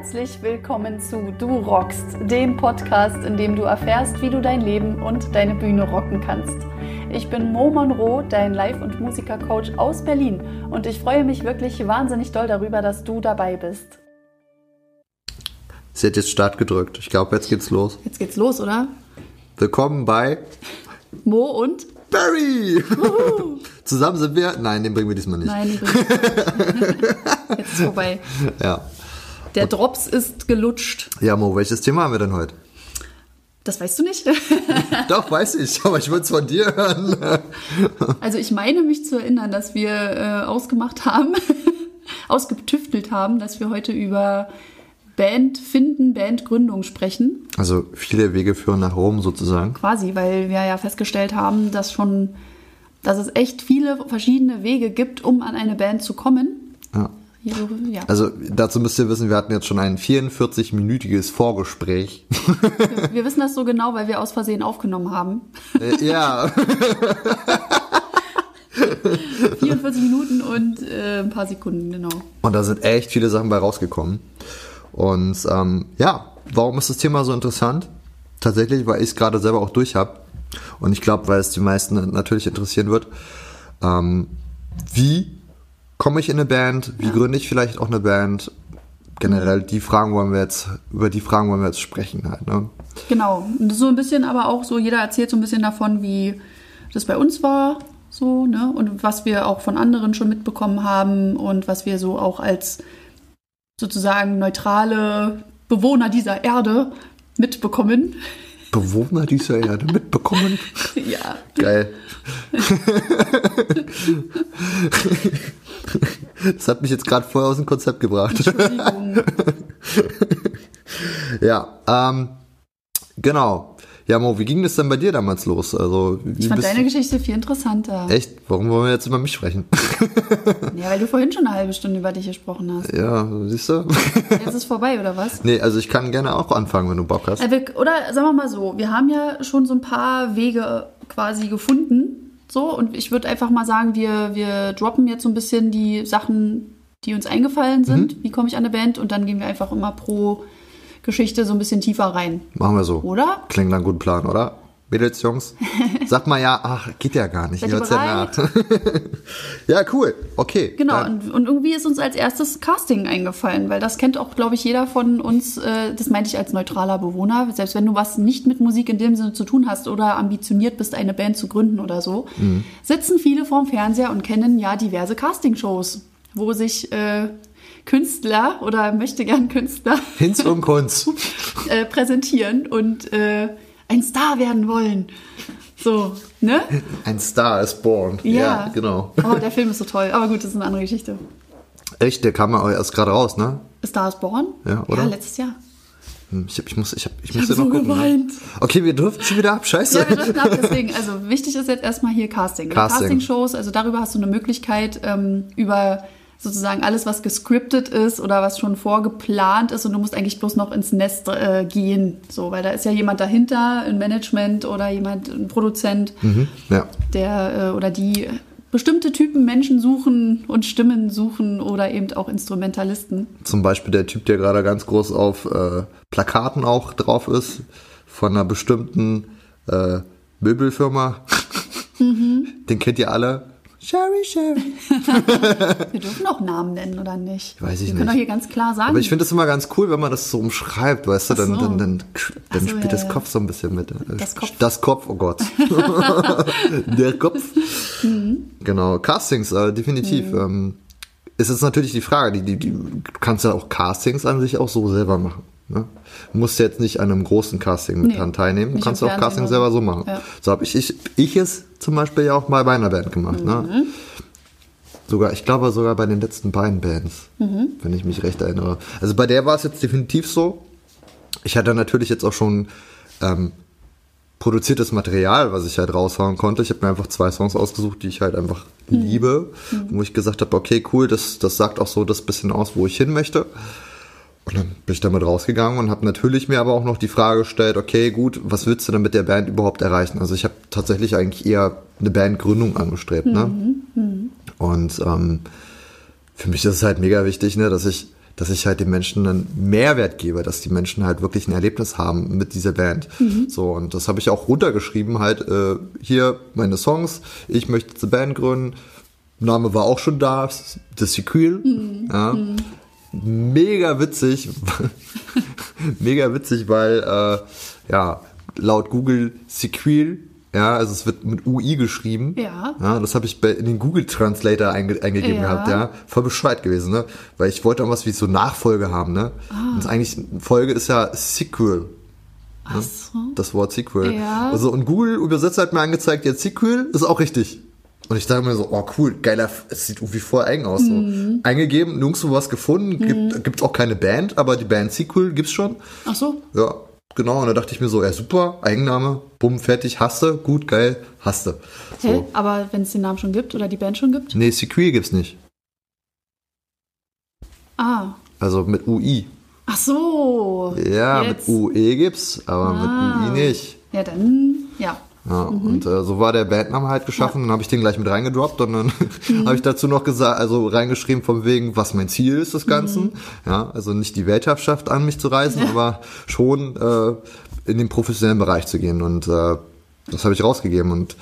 Herzlich willkommen zu Du rockst, dem Podcast, in dem du erfährst, wie du dein Leben und deine Bühne rocken kannst. Ich bin Mo Monroe, dein Live- und Musikercoach aus Berlin und ich freue mich wirklich wahnsinnig doll darüber, dass du dabei bist. Sie hat jetzt Start gedrückt. Ich glaube, jetzt geht's los. Jetzt geht's los, oder? Willkommen bei Mo und Barry! Zusammen sind wir. Nein, den bringen wir diesmal nicht. Nein, den bringen wir nicht. Jetzt ist vorbei. Ja. Der Drops ist gelutscht. Ja, Mo, welches Thema haben wir denn heute? Das weißt du nicht? Doch, weiß ich, aber ich würde es von dir hören. Also ich meine mich zu erinnern, dass wir äh, ausgemacht haben, ausgetüftelt haben, dass wir heute über Band finden, Bandgründung sprechen. Also viele Wege führen nach Rom sozusagen. Quasi, weil wir ja festgestellt haben, dass schon, dass es echt viele verschiedene Wege gibt, um an eine Band zu kommen. Ja. Ja. Also dazu müsst ihr wissen, wir hatten jetzt schon ein 44-minütiges Vorgespräch. wir wissen das so genau, weil wir aus Versehen aufgenommen haben. Äh, ja. 44 Minuten und äh, ein paar Sekunden, genau. Und da sind echt viele Sachen bei rausgekommen. Und ähm, ja, warum ist das Thema so interessant? Tatsächlich, weil ich es gerade selber auch durch habe. Und ich glaube, weil es die meisten natürlich interessieren wird. Ähm, wie komme ich in eine Band? Wie gründe ich vielleicht auch eine Band? Generell die Fragen wollen wir jetzt, über die Fragen wollen wir jetzt sprechen halt, ne? Genau. So ein bisschen aber auch so, jeder erzählt so ein bisschen davon, wie das bei uns war, so, ne? Und was wir auch von anderen schon mitbekommen haben und was wir so auch als sozusagen neutrale Bewohner dieser Erde mitbekommen. Bewohner dieser Erde mitbekommen? ja. Geil. Das hat mich jetzt gerade voll aus dem Konzept gebracht. Entschuldigung. ja, ähm, genau. Ja, Mo, wie ging das denn bei dir damals los? Also, Ich fand deine du- Geschichte viel interessanter. Echt? Warum wollen wir jetzt über mich sprechen? Ja, weil du vorhin schon eine halbe Stunde über dich gesprochen hast. ja, siehst du? Jetzt ist vorbei, oder was? nee, also ich kann gerne auch anfangen, wenn du Bock hast. Äh, Oder sagen wir mal so, wir haben ja schon so ein paar Wege quasi gefunden. So, und ich würde einfach mal sagen, wir, wir droppen jetzt so ein bisschen die Sachen, die uns eingefallen sind. Wie komme ich an eine Band? Und dann gehen wir einfach immer pro Geschichte so ein bisschen tiefer rein. Machen wir so. Oder? Klingt nach einem guten Plan, oder? Mädels, Jungs? Sag mal ja, ach, geht ja gar nicht. Seid Ihr hört's ja ja, cool. Okay. Genau, Dann- und, und irgendwie ist uns als erstes Casting eingefallen, weil das kennt auch, glaube ich, jeder von uns, äh, das meinte ich als neutraler Bewohner, selbst wenn du was nicht mit Musik in dem Sinne zu tun hast oder ambitioniert bist, eine Band zu gründen oder so, sitzen viele vorm Fernseher und kennen ja diverse Castingshows, wo sich äh, Künstler oder möchte gern Künstler Hinz und Kunz. äh, präsentieren und äh, ein Star werden wollen. So, ne? Ein Star is born. Ja, genau. Oh, der Film ist so toll. Aber gut, das ist eine andere Geschichte. Echt, der kam ja erst gerade raus, ne? Star is Born? Ja, oder? Ja, letztes Jahr. Hm, Ich, ich muss, ich hab, ich Ich muss ja so noch gucken. geweint. Okay, wir dürfen schon wieder ab. Scheiße. Ja, wir driften ab, deswegen. Also wichtig ist jetzt erstmal hier Casting. Ne? Casting. Casting-Shows, also darüber hast du eine Möglichkeit, ähm, über sozusagen alles, was gescriptet ist oder was schon vorgeplant ist und du musst eigentlich bloß noch ins Nest äh, gehen. So, weil da ist ja jemand dahinter, ein Management oder jemand, ein Produzent, Mhm, ja. der äh, oder die bestimmte Typen Menschen suchen und Stimmen suchen oder eben auch Instrumentalisten. Zum Beispiel der Typ, der gerade ganz groß auf äh, Plakaten auch drauf ist, von einer bestimmten äh, Möbelfirma. Mhm. Den kennt ihr alle. Sherry, Sherry. Wir dürfen auch Namen nennen, oder nicht? Weiß ich Wir können nicht. doch hier ganz klar sagen. Aber ich finde das immer ganz cool, wenn man das so umschreibt, weißt du, dann, so. dann, dann, dann so, spielt ja, das. Kopf so ein bisschen mit. Das Kopf. Das Kopf, oh Gott. Der Kopf. Mhm. Genau, Castings, äh, definitiv. Ähm, ist jetzt natürlich die Frage, die, die, die, du kannst ja auch Castings an sich auch so selber machen. Ne? Du musst jetzt nicht an einem großen Casting mit Nee, dran teilnehmen, du kannst auch Casting selber so. machen. Ja. So habe ich, ich, ich es zum Beispiel ja auch mal bei einer Band gemacht. Mhm. Ne? Sogar, ich glaube sogar bei den letzten beiden Bands, Mhm. wenn ich mich recht erinnere. Also bei der war es jetzt definitiv so. Ich hatte natürlich jetzt auch schon ähm, produziertes Material, was ich halt raushauen konnte. Ich habe mir einfach zwei Songs ausgesucht, die ich halt einfach liebe, wo ich gesagt habe, okay, cool, das, das sagt auch so das bisschen aus, wo ich hin möchte. Und dann bin ich damit rausgegangen und habe natürlich mir aber auch noch die Frage gestellt, okay, gut, was willst du denn mit der Band überhaupt erreichen? Also ich habe tatsächlich eigentlich eher eine Bandgründung angestrebt, ne? Und ähm, für mich ist es halt mega wichtig, ne, dass ich, dass ich halt den Menschen einen Mehrwert gebe, dass die Menschen halt wirklich ein Erlebnis haben mit dieser Band. So, und das habe ich auch runtergeschrieben, halt, äh, hier meine Songs, ich möchte eine Band gründen. Name war auch schon da, The Sequel. Ja. Mega witzig. Mega witzig, weil, äh, ja, laut Google Sequel, ja, also es wird mit UI geschrieben. Ja. Ja, das habe ich bei, in den Google Translator einge, eingegeben Ja. gehabt, ja. Voll bescheuert gewesen, ne? Weil ich wollte irgendwas wie so Nachfolge haben, ne? Ah. Und eigentlich, Folge ist ja Sequel. Ach so. Das Wort Sequel. Ja. Also, und Google übersetzt hat mir angezeigt, jetzt Sequel ist auch richtig. Und ich dachte mir so, oh cool, geiler, es sieht irgendwie voll eigen aus. So. Mhm. Eingegeben, nirgendwo was gefunden, gibt, gibt's auch keine Band, aber die Band Sequel gibt's schon. Ach so. Ja, genau. Und da dachte ich mir so, ja super, Eigenname, bumm, fertig, hasste, gut, geil, hasste. Hä? So. Aber wenn es den Namen schon gibt oder die Band schon gibt? Nee, Sequel gibt's nicht. Ah. Also mit UI. Ach so. Ja, Jetzt. mit UE gibt's, aber Ah. mit UI nicht. Ja, dann, ja. Ja, und äh, so war der Bandname halt geschaffen, dann habe ich den gleich mit reingedroppt und dann Mhm. habe ich dazu noch gesagt, also reingeschrieben von wegen, was mein Ziel ist des Ganzen. Mhm. Ja, also nicht die Weltherrschaft an mich zu reisen, aber schon äh, in den professionellen Bereich zu gehen und äh, das habe ich rausgegeben und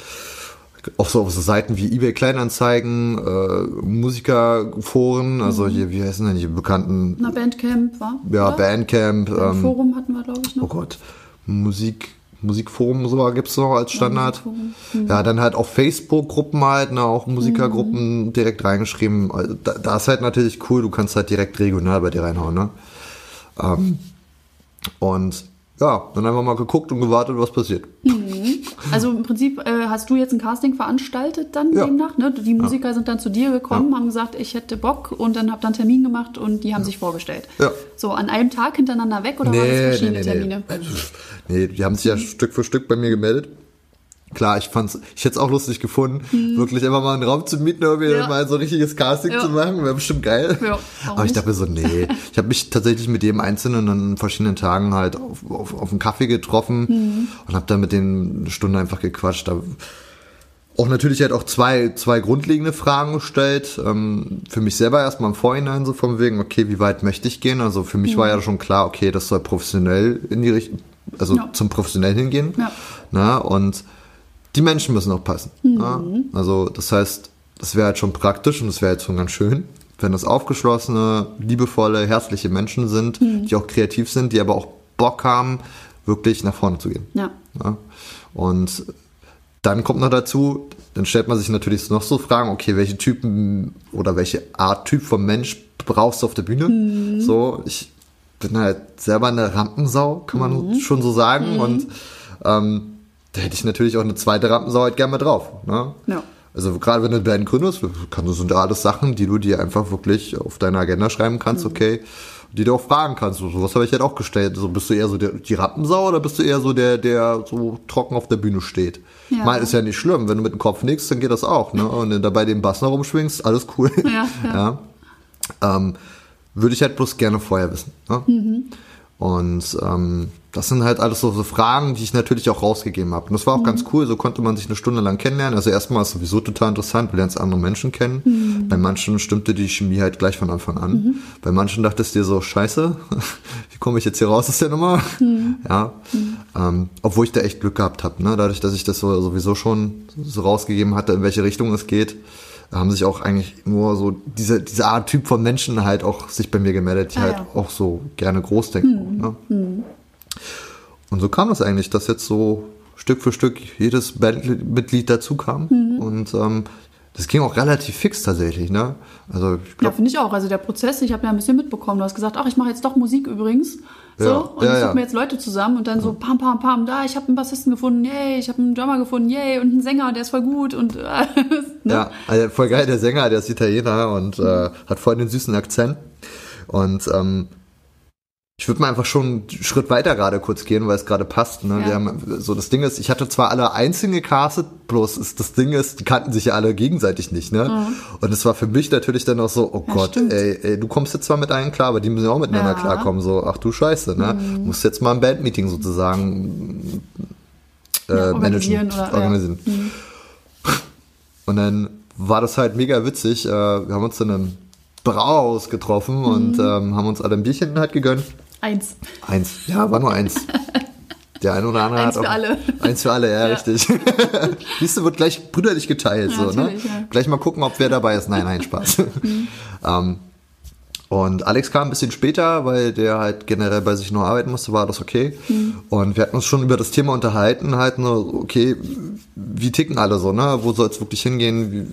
auch so auf so Seiten wie eBay Kleinanzeigen, äh, Musikerforen, also Mhm. hier, wie heißen denn die bekannten, Na, Bandcamp, war? ja, oder? Bandcamp, ähm, Forum hatten wir, glaube ich, oh noch. Gott, Musik, Musikforum so gibt's noch als Standard. Musikforum. Ja, dann halt auf Facebook-Gruppen halt, ne, auch Musikergruppen direkt reingeschrieben. Also Da, da ist halt natürlich cool, du kannst halt direkt regional bei dir reinhauen, ne? Ähm, und ja, dann einfach mal geguckt und gewartet, was passiert. Also im Prinzip äh, hast du jetzt ein Casting veranstaltet dann Ja. demnach, ne? Die Musiker sind dann zu dir gekommen, haben gesagt, ich hätte Bock und dann habt ihr einen Termin gemacht und die haben sich vorgestellt. Ja. So, an einem Tag hintereinander weg oder waren das verschiedene Termine? Nee. nee, die haben sich ja Stück für Stück bei mir gemeldet. Klar, ich fand's, ich hätte es auch lustig gefunden, wirklich einfach mal einen Raum zu mieten, irgendwie. Ja. mal so ein richtiges Casting Ja. zu machen, wäre bestimmt geil. Ja, Aber ich dachte mir so, nee. Ich habe mich tatsächlich mit jedem Einzelnen an verschiedenen Tagen halt auf, auf, auf einen Kaffee getroffen Mhm. und habe dann mit denen eine Stunde einfach gequatscht. Da auch natürlich halt auch zwei, zwei grundlegende Fragen gestellt. Ähm, für mich selber erstmal im Vorhinein so von wegen, okay, wie weit möchte ich gehen? Also für mich Mhm. war ja schon klar, okay, das soll professionell in die Richtung, also Ja. zum professionell hingehen. Ja. Na, und die Menschen müssen auch passen. Ja? Also das heißt, das wäre halt schon praktisch und das wäre jetzt schon ganz schön, wenn das aufgeschlossene, liebevolle, herzliche Menschen sind, die auch kreativ sind, die aber auch Bock haben, wirklich nach vorne zu gehen. Ja. Ja? Und dann kommt noch dazu, dann stellt man sich natürlich noch so Fragen, okay, welche Typen oder welche Art Typ von Mensch brauchst du auf der Bühne? So, ich bin halt selber eine Rampensau, kann man schon so sagen. Und ähm, da hätte ich natürlich auch eine zweite Rampensau halt gerne mal drauf. Ne? Ja. Also gerade wenn du eine Band gründest, kann das sind ja alles Sachen, die du dir einfach wirklich auf deine Agenda schreiben kannst, okay, die du auch fragen kannst. So was habe ich halt auch gestellt. So bist du eher so der, die Rampensau oder bist du eher so der, der so trocken auf der Bühne steht? Ja. Mal ist ja nicht schlimm, wenn du mit dem Kopf nickst, dann geht das auch, ne? Und wenn du dabei den Bass noch rumschwingst, alles cool. Ja, ja. Ähm, würde ich halt bloß gerne vorher wissen. Ne? Mhm. Und ähm, das sind halt alles so, so Fragen, die ich natürlich auch rausgegeben habe. Und das war auch Mhm. ganz cool, so konnte man sich eine Stunde lang kennenlernen. Also erstmal ist sowieso total interessant, du lernst andere Menschen kennen. Mhm. Bei manchen stimmte die Chemie halt gleich von Anfang an. Bei manchen dachtest du dir so, scheiße, wie komme ich jetzt hier raus aus der Nummer? Mhm. Ja. Ähm, obwohl ich da echt Glück gehabt habe, ne? dadurch, dass ich das so, sowieso schon so rausgegeben hatte, in welche Richtung es geht haben sich auch eigentlich nur so diese, diese Art Typ von Menschen halt auch sich bei mir gemeldet, die Ah, halt ja. auch so gerne groß denken. Ne? Und so kam es eigentlich, dass jetzt so Stück für Stück jedes Bandmitglied dazu kam. Und ähm, das ging auch relativ fix tatsächlich. Ne? Also ich Ja, glaube, finde ich auch. Also der Prozess, ich habe ja ein bisschen mitbekommen. Du hast gesagt, ach, ich mache jetzt doch Musik übrigens. So, Ja, und ja, ich ja. suche mir jetzt Leute zusammen und dann so pam, pam, pam, da, ich habe einen Bassisten gefunden, yay, ich habe einen Drummer gefunden, yay, und einen Sänger, der ist voll gut und äh, ne? Ja, also voll geil, der Sänger, der ist Italiener und äh, hat voll den süßen Akzent. Und ähm, ich würde mal einfach schon einen Schritt weiter gerade kurz gehen, weil es gerade passt. Ne? Ja. Wir haben, so das Ding ist, ich hatte zwar alle einzeln gecastet, bloß ist, das Ding ist, die kannten sich ja alle gegenseitig nicht. Ne? Und es war für mich natürlich dann auch so, oh Ja, Gott, ey, ey, du kommst jetzt zwar mit allen klar, aber die müssen ja auch miteinander Ja. Mhm. klarkommen. So, ach du Scheiße, ne? Musst jetzt mal ein Bandmeeting sozusagen äh, Ja, managen, organisieren oder- organisieren. Und dann war das halt mega witzig. Äh, wir haben uns dann, dann Brauhaus getroffen und ähm, haben uns alle ein Bierchen halt gegönnt. Eins. Eins. Ja, war nur eins. Der eine oder andere Eins hat auch. für alle. Eins für alle, ja, Ja. richtig. Du, wird gleich brüderlich geteilt, Ja, so, ne? ja. Mhm. Gleich mal gucken, ob wer dabei ist. Nein, nein, Spaß. ähm, und Alex kam ein bisschen später, weil der halt generell bei sich nur arbeiten musste, war das okay. Mhm. Und wir hatten uns schon über das Thema unterhalten, halt nur, okay, wie ticken alle so, ne? Wo soll es wirklich hingehen? Wie,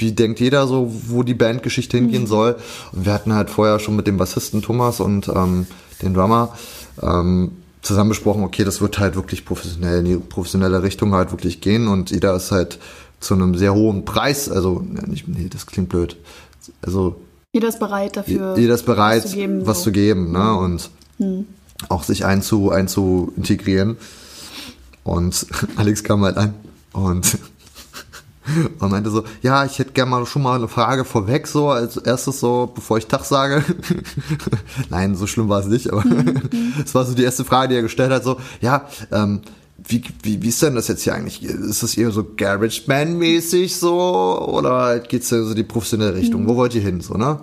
wie denkt jeder so, wo die Bandgeschichte hingehen soll? Und wir hatten halt vorher schon mit dem Bassisten Thomas und ähm, den Drummer ähm, zusammen besprochen, okay, das wird halt wirklich professionell in die professionelle Richtung halt wirklich gehen und jeder ist halt zu einem sehr hohen Preis, also nicht, nee, das klingt blöd. Also Jeder ist bereit dafür. jeder ist bereit, was zu geben, was so. zu geben, ne? Und auch sich einzu, einzu integrieren. Und Alex kam halt an und, und meinte so, ja, ich hätte gerne mal schon mal eine Frage vorweg, so als erstes so, bevor ich Tag sage. Nein, so schlimm war es nicht, aber es war so die erste Frage, die er gestellt hat, so, ja, ähm, wie, wie, wie ist denn das jetzt hier eigentlich? Ist das eher so Garage Band mäßig so oder geht's ja so die professionelle Richtung? Wo wollt ihr hin so, ne?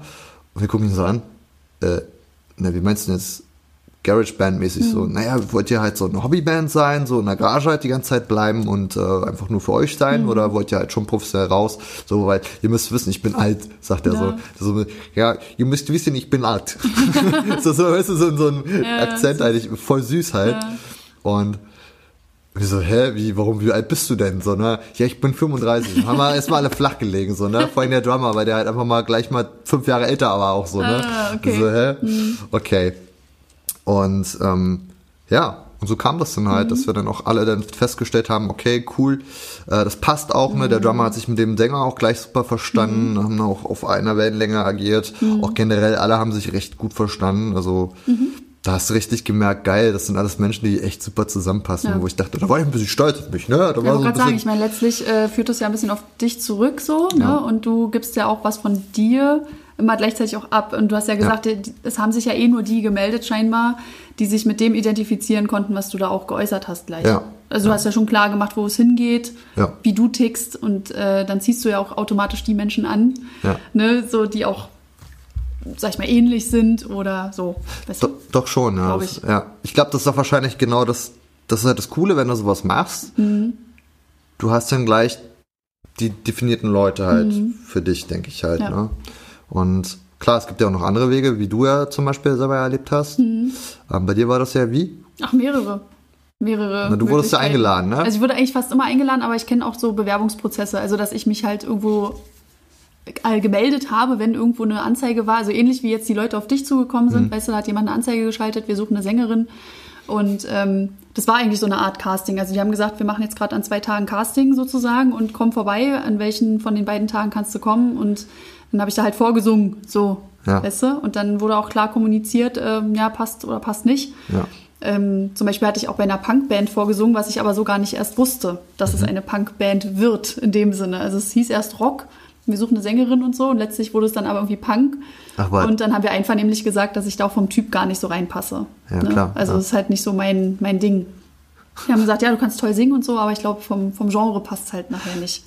Und wir gucken ihn so an. Äh, na, wie meinst du denn jetzt Garage Band mäßig so? Naja, wollt ihr halt so eine Hobbyband sein, so in der Garage halt die ganze Zeit bleiben und äh, einfach nur für euch sein oder wollt ihr halt schon professionell raus? So, weil ihr müsst wissen, ich bin alt, sagt er Ja. so. so. Ja, ihr müsst wissen, ich bin alt. so, so, weißt du, so, so ein Ja, Akzent eigentlich voll süß halt. Ja. Und wir so, hä, wie, warum, wie alt bist du denn? So, ne? Ja, ich bin 35. Haben wir erstmal alle flach gelegen, so, ne? Vor allem der Drummer, weil der halt einfach mal gleich mal fünf Jahre älter war auch so, ne? Ah, okay. So, hä? Okay. Und, ähm, ja, und so kam das dann halt, dass wir dann auch alle dann festgestellt haben, okay, cool, äh, das passt auch, ne? Der Drummer hat sich mit dem Sänger auch gleich super verstanden, haben auch auf einer Wellenlänge agiert. Auch generell alle haben sich recht gut verstanden. Also da hast du richtig gemerkt, geil, das sind alles Menschen, die echt super zusammenpassen, Ja. wo ich dachte, da war ich ein bisschen stolz auf mich, ne? Da ich so ein wollte gerade sagen, ich meine, letztlich äh, führt das ja ein bisschen auf dich zurück so, ne? Ja. Und du gibst ja auch was von dir immer gleichzeitig auch ab. Und du hast ja gesagt, die- es haben sich ja eh nur die gemeldet scheinbar, die sich mit dem identifizieren konnten, was du da auch geäußert hast gleich. Ja. Also du hast ja schon klar gemacht, wo es hingeht, Ja. wie du tickst und äh, dann ziehst du ja auch automatisch die Menschen an, Ja. ne? So die auch, sag ich mal, ähnlich sind oder so. Do, doch schon, ja. Glaub Das- ich. ja. Ich glaube, das ist doch wahrscheinlich genau das, das ist halt das Coole, wenn du sowas machst. Mhm. Du hast dann gleich die definierten Leute halt für dich, denke ich halt, Mhm. Ja. ne? Und klar, es gibt ja auch noch andere Wege, wie du ja zum Beispiel selber erlebt hast. Mhm. Ähm, bei dir war das ja wie? Ach, mehrere. Mehrere. Na, du wurdest ja eingeladen, ne? Also ich wurde eigentlich fast immer eingeladen, aber ich kenne auch so Bewerbungsprozesse. Also dass ich mich halt irgendwo gemeldet habe, wenn irgendwo eine Anzeige war. Also ähnlich wie jetzt die Leute auf dich zugekommen Mhm. sind. Weißt du, da hat jemand eine Anzeige geschaltet, wir suchen eine Sängerin. Und ähm, das war eigentlich so eine Art Casting. Also die haben gesagt, wir machen jetzt gerade an zwei Tagen Casting sozusagen und komm vorbei. An welchen von den beiden Tagen kannst du kommen? Und dann habe ich da halt vorgesungen, so, Ja. weißt du? Und dann wurde auch klar kommuniziert, ähm, ja, passt oder passt nicht. Ja. Ähm, zum Beispiel hatte ich auch bei einer Punkband vorgesungen, was ich aber so gar nicht erst wusste, dass Mhm. es eine Punkband wird in dem Sinne. Also es hieß erst Rock, wir suchen eine Sängerin und so und letztlich wurde es dann aber irgendwie Punk. Ach, was? und dann haben wir einvernehmlich gesagt, dass ich da auch vom Typ gar nicht so reinpasse. Ja, klar, Also ja. es ist halt nicht so mein, mein Ding. Die haben gesagt, ja, du kannst toll singen und so, aber ich glaube, vom, vom Genre passt es halt nachher nicht.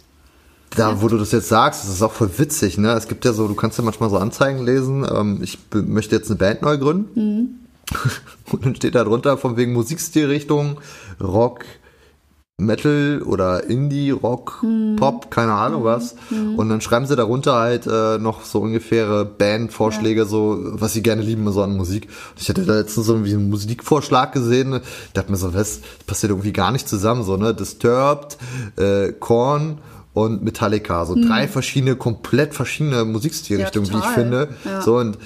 Da, wo du das jetzt sagst, das ist auch voll witzig, ne? Es gibt ja so, du kannst ja manchmal so Anzeigen lesen, ähm, ich möchte jetzt eine Band neu gründen. Und dann steht da drunter von wegen Musikstilrichtung, Rock, Metal oder Indie, Rock, Pop, keine Ahnung was. Und dann schreiben sie darunter halt äh, noch so ungefähre Bandvorschläge, so was sie gerne lieben, so an Musik. Und ich hatte da letztens so irgendwie einen Musikvorschlag gesehen, dachte mir so, was, das passiert irgendwie gar nicht zusammen, so, ne? Disturbed, äh, Korn und Metallica, so drei verschiedene, komplett verschiedene Musikstilrichtungen, Ja, wie ich finde. Ja. So und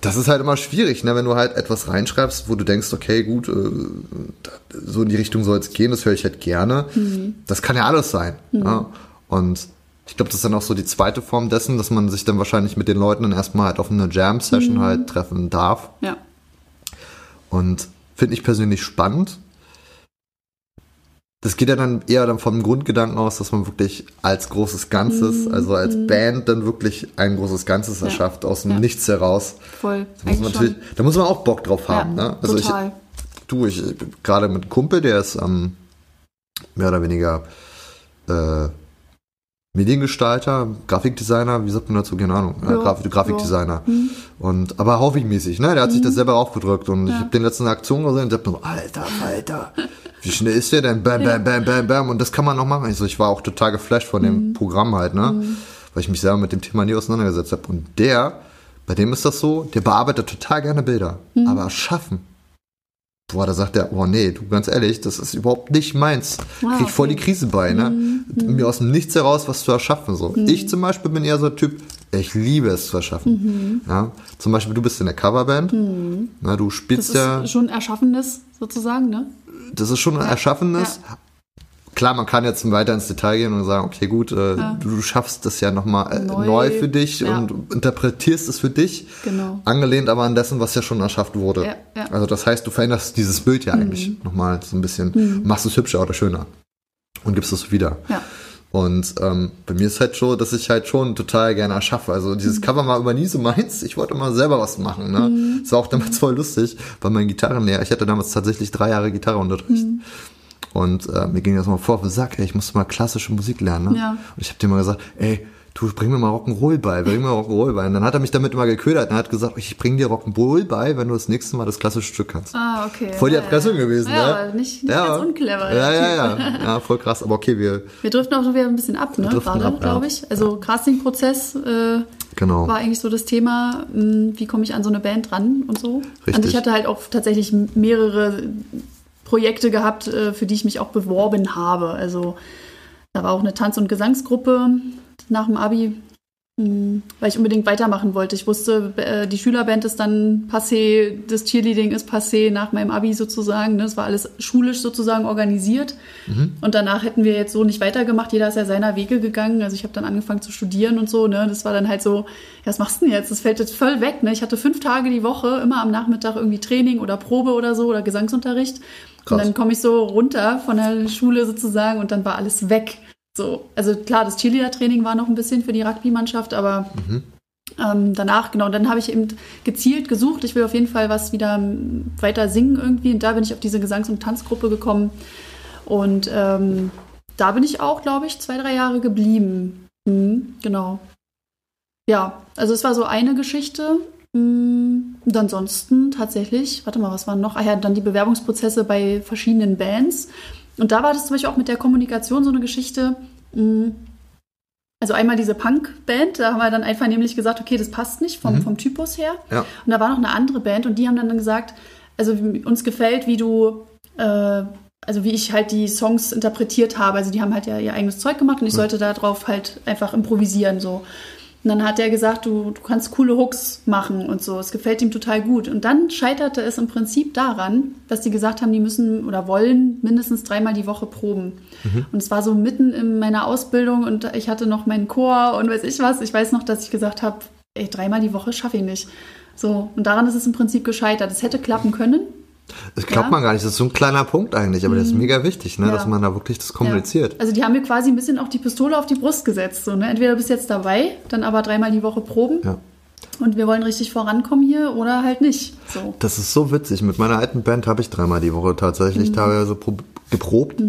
das ist halt immer schwierig, ne? wenn du halt etwas reinschreibst, wo du denkst, okay, gut, äh, so in die Richtung soll es gehen, das höre ich halt gerne. Das kann ja alles sein. Ja? Und ich glaube, das ist dann auch so die zweite Form dessen, dass man sich dann wahrscheinlich mit den Leuten dann erstmal halt auf eine Jam-Session halt treffen darf. Ja. Und finde ich persönlich spannend. Das geht ja dann eher dann vom Grundgedanken aus, dass man wirklich als großes Ganzes, also als Band dann wirklich ein großes Ganzes Ja. erschafft, aus dem Ja. Nichts heraus. Voll. Da muss, man natürlich, da muss man auch Bock drauf haben. Ja, ne? Also total. ich, du, ich gerade mit einem Kumpel, der ist ähm, mehr oder weniger äh, Mediengestalter, Grafikdesigner, wie sagt man dazu? Keine Ahnung. Ja, Graf Grafikdesigner. Mhm. Und, aber hobbymäßig, ne? Der hat sich das selber aufgedrückt. Und ich habe den letzten Aktion gesehen und dachte mir so, Alter, Alter, wie schnell ist der denn? Bam, bam, bam, bam, bam. Und das kann man noch machen. Also ich war auch total geflasht von Mhm. dem Programm halt, ne? Weil ich mich selber mit dem Thema nie auseinandergesetzt habe. Und der, bei dem ist das so, der bearbeitet total gerne Bilder. Mhm. Aber schaffen. Boah, da sagt er, oh nee, du ganz ehrlich, das ist überhaupt nicht meins. Ah, Krieg voll die. Krise bei, ne? Mir aus dem Nichts heraus was zu erschaffen, so. Ich zum Beispiel bin eher so ein Typ, ich liebe es zu erschaffen. Ja? Zum Beispiel, du bist in der Coverband, na, du Das spielst ist ja, schon Erschaffenes sozusagen, ne? das ist schon ein Erschaffenes. Klar, man kann jetzt weiter ins Detail gehen und sagen, okay, gut, äh, Ja. du, du schaffst das ja nochmal äh, neu. Neu. für dich Ja. und interpretierst es für dich. Genau. Angelehnt aber an dessen, was ja schon erschafft wurde. Ja, ja. Also das heißt, du veränderst dieses Bild ja eigentlich nochmal so ein bisschen, machst es hübscher oder schöner und gibst es wieder. Ja. Und ähm, bei mir ist halt so, dass ich halt schon total gerne erschaffe. Also dieses Cover war immer nie so meins. Ich wollte immer selber was machen. Ne? Das war auch damals voll lustig, weil mein Gitarrenlehrer, ich hatte damals tatsächlich drei Jahre Gitarreunterricht. Und äh, mir ging das mal vor auf den Sack, ey, ich musste mal klassische Musik lernen. Ne? Ja. Und ich habe dir mal gesagt, ey, du bring mir mal Rock'n'Roll bei, bring mir Rock'n'Roll bei. Und dann hat er mich damit immer geködert und hat gesagt, ich bring dir Rock'n'Roll bei, wenn du das nächste Mal das klassische Stück kannst. Ah, okay. Voll die Ja, Erpressung ja. gewesen, ja. ne? aber nicht, nicht ganz unclever. Ja, ja, ja. Ja, voll krass. Aber okay, wir, Wir driften auch schon wieder ein bisschen ab, ne? Gerade, ja. glaube ich. Also Casting-Prozess äh, genau. war eigentlich so das Thema, mh, wie komme ich an so eine Band ran und so. Richtig. Und ich hatte halt auch tatsächlich mehrere Projekte gehabt, äh, für die ich mich auch beworben habe. Also da war auch eine Tanz- und Gesangsgruppe nach dem Abi, mh, weil ich unbedingt weitermachen wollte. Ich wusste, äh, die Schülerband ist dann passé, das Cheerleading ist passé nach meinem Abi sozusagen. ne? Das war alles schulisch sozusagen organisiert. Und danach hätten wir jetzt so nicht weitergemacht. Jeder ist ja seiner Wege gegangen. Also ich habe dann angefangen zu studieren und so. Ne? Das war dann halt so, ja, was machst du denn jetzt? Das fällt jetzt voll weg. Ne? Ich hatte fünf Tage die Woche, immer am Nachmittag irgendwie Training oder Probe oder so oder Gesangsunterricht. Krass. Und dann komme ich so runter von der Schule sozusagen und dann war alles weg. So, also klar, das Cheerleader-Training war noch ein bisschen für die Rugby-Mannschaft, aber ähm, danach, genau, dann habe ich eben gezielt gesucht. Ich will auf jeden Fall was wieder weiter singen irgendwie. Und da bin ich auf diese Gesangs- und Tanzgruppe gekommen. Und ähm, da bin ich auch, glaube ich, zwei, drei Jahre geblieben. Mhm, genau. Ja, also es war so eine Geschichte. Und ansonsten tatsächlich, warte mal, was waren noch? Ah ja, dann die Bewerbungsprozesse bei verschiedenen Bands. Und da war das zum Beispiel auch mit der Kommunikation so eine Geschichte. mm, Also einmal diese Punk-Band, da haben wir dann einfach nämlich gesagt, okay, das passt nicht vom, vom Typus her. Ja. Und da war noch eine andere Band und die haben dann gesagt, also uns gefällt, wie du, äh, also wie ich halt die Songs interpretiert habe. Also die haben halt ja ihr eigenes Zeug gemacht und ich sollte darauf halt einfach improvisieren so. Und dann hat er gesagt, du, du kannst coole Hooks machen und so. Es gefällt ihm total gut. Und dann scheiterte es im Prinzip daran, dass die gesagt haben, die müssen oder wollen mindestens dreimal die Woche proben. Und es war so mitten in meiner Ausbildung und ich hatte noch meinen Chor und weiß ich was. Ich weiß noch, dass ich gesagt habe, ey, dreimal die Woche schaffe ich nicht. So, und daran ist es im Prinzip gescheitert. Es hätte klappen können. Das glaubt Ja. man gar nicht. Das ist so ein kleiner Punkt eigentlich, aber das ist mega wichtig, ne, Ja. dass man da wirklich das kommuniziert. Ja. Also die haben mir quasi ein bisschen auch die Pistole auf die Brust gesetzt. So, ne? Entweder du bist jetzt dabei, dann aber dreimal die Woche proben und wir wollen richtig vorankommen hier oder halt nicht. So. Das ist so witzig. Mit meiner alten Band habe ich dreimal die Woche tatsächlich teilweise prob- geprobt.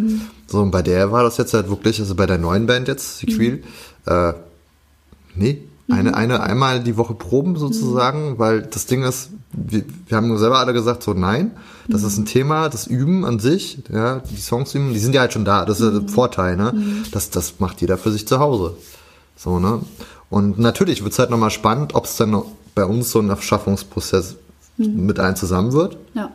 So, und bei der war das jetzt halt wirklich, also bei der neuen Band jetzt, Sequel, äh, nee, eine, eine, einmal die Woche proben sozusagen, weil das Ding ist, wir, wir haben selber alle gesagt, so nein, das ist ein Thema, das Üben an sich, ja, die Songs üben, die sind ja halt schon da, das ist der Vorteil, ne? Das, das macht jeder für sich zu Hause. So, ne? Und natürlich wird es halt nochmal spannend, ob es dann bei uns so ein Erschaffungsprozess mit allen zusammen wird. Ja.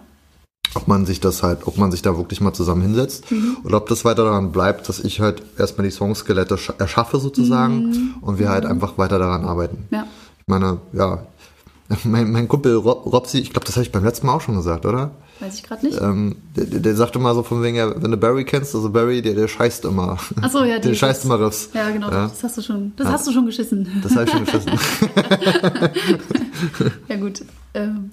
Ob man sich das halt, ob man sich da wirklich mal zusammen hinsetzt oder ob das weiter daran bleibt, dass ich halt erstmal die Songskelette sch- erschaffe sozusagen und wir halt einfach weiter daran arbeiten. Ja. Ich meine, ja, mein, mein Kumpel Rob, Robsi, ich glaube, das habe ich beim letzten Mal auch schon gesagt, oder? Weiß ich gerade nicht. Ähm, der, der der sagt immer so von wegen, ja, wenn du Barry kennst, also Barry, der, der scheißt immer. Ach so, ja, Der scheißt immer Riffs. Ja, genau, Ja. das hast du schon. Das hast du schon geschissen. Das habe ich schon geschissen. Ja, gut. Ähm,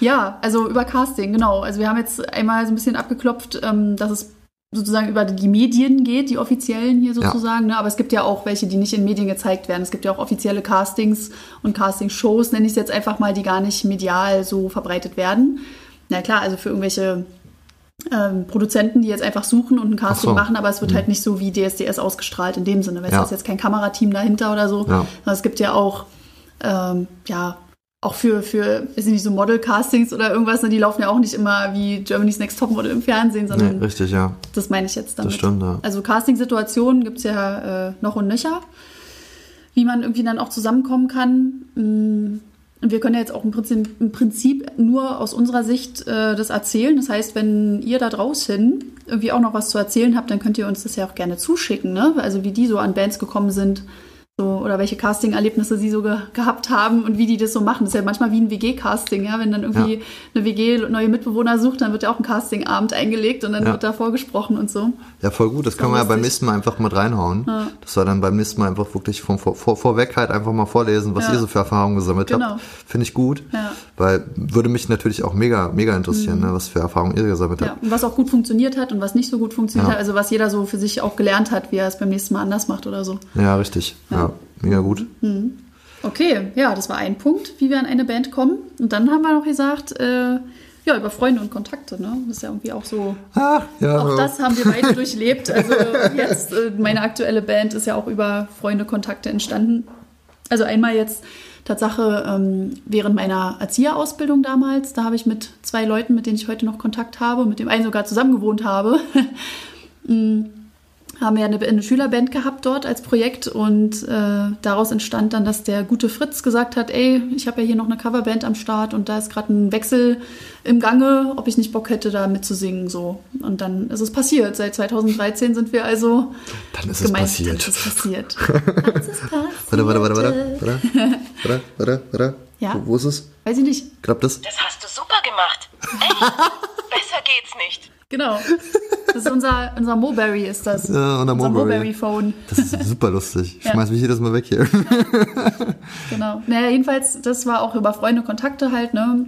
ja, also über Casting, genau. Also wir haben jetzt einmal so ein bisschen abgeklopft, ähm, dass es sozusagen über die Medien geht, die offiziellen hier sozusagen. Ne? Aber es gibt ja auch welche, die nicht in Medien gezeigt werden. Es gibt ja auch offizielle Castings und Castingshows, nenne ich es jetzt einfach mal, die gar nicht medial so verbreitet werden. Na klar, also für irgendwelche ähm, Produzenten, die jetzt einfach suchen und ein Casting so. machen, aber es wird halt nicht so wie DSDS ausgestrahlt in dem Sinne. Du, Ja. da ist jetzt kein Kamerateam dahinter oder so. Ja. Sondern Es gibt ja auch, ähm, ja, auch für, für, weiß ich nicht, so Model-Castings oder irgendwas, ne, die laufen ja auch nicht immer wie Germany's Next Topmodel im Fernsehen, sondern Nee, richtig, ja. das meine ich jetzt damit. Das stimmt, ja. Also Casting-Situationen gibt es ja äh, noch und nöcher, wie man irgendwie dann auch zusammenkommen kann. Mm, Und wir können ja jetzt auch im Prinzip, im Prinzip nur aus unserer Sicht äh, das erzählen. Das heißt, wenn ihr da draußen irgendwie auch noch was zu erzählen habt, dann könnt ihr uns das ja auch gerne zuschicken. Ne? Also wie die so an Bands gekommen sind. So, oder welche Casting-Erlebnisse sie so ge gehabt haben und wie die das so machen. Das ist ja manchmal wie ein WG-Casting, ja. Wenn dann irgendwie Ja. eine WG neue Mitbewohner sucht, dann wird ja auch ein Casting-Abend eingelegt und dann Ja. wird da vorgesprochen und so. Ja, voll gut. Das können wir ja beim nächsten Mal einfach mit reinhauen. Ja. Das war dann beim nächsten Mal einfach wirklich von vor, vor, vorweg halt einfach mal vorlesen, was Ja. ihr so für Erfahrungen gesammelt Genau. habt. Finde ich gut. Ja. Weil würde mich natürlich auch mega, mega interessieren, ne, was für Erfahrungen ihr gesammelt Ja, habt. und was auch gut funktioniert hat und was nicht so gut funktioniert Ja. hat, also was jeder so für sich auch gelernt hat, wie er es beim nächsten Mal anders macht oder so. Ja, richtig. Ja, mega gut. Okay, ja, das war ein Punkt, wie wir an eine Band kommen. Und dann haben wir noch gesagt, äh, ja, über Freunde und Kontakte, ne? Das ist ja irgendwie auch so. Ach, ja. Auch das haben wir beide durchlebt. Also jetzt, äh, meine aktuelle Band ist ja auch über Freunde, Kontakte entstanden. Also einmal jetzt Tatsache ähm, während meiner Erzieherausbildung damals, da habe ich mit zwei Leuten, mit denen ich heute noch Kontakt habe, mit dem einen sogar zusammen gewohnt habe, m, haben wir eine, eine Schülerband gehabt dort als Projekt und äh, daraus entstand dann, dass der gute Fritz gesagt hat, ey, ich habe ja hier noch eine Coverband am Start und da ist gerade ein Wechsel im Gange, ob ich nicht Bock hätte, da mitzusingen so. Und dann ist es passiert. Seit 2013 sind wir also Dann ist es passiert. Dann ist es passiert. Das ist passiert. Warte, warte, warte, warte, warte, warte, warte, warte. Ja. Wo, wo ist es? Weiß ich nicht. Klappt das? Das hast du super gemacht. Echt? Besser geht's nicht. Genau. Das ist unser, unser Moberry ist das. Ja, unser Moberry. Moberry-Phone. Das ist super lustig. Ich Ja. schmeiß mich jedes Mal weg hier. Genau. Naja, jedenfalls, das war auch über Freunde, Kontakte halt, ne?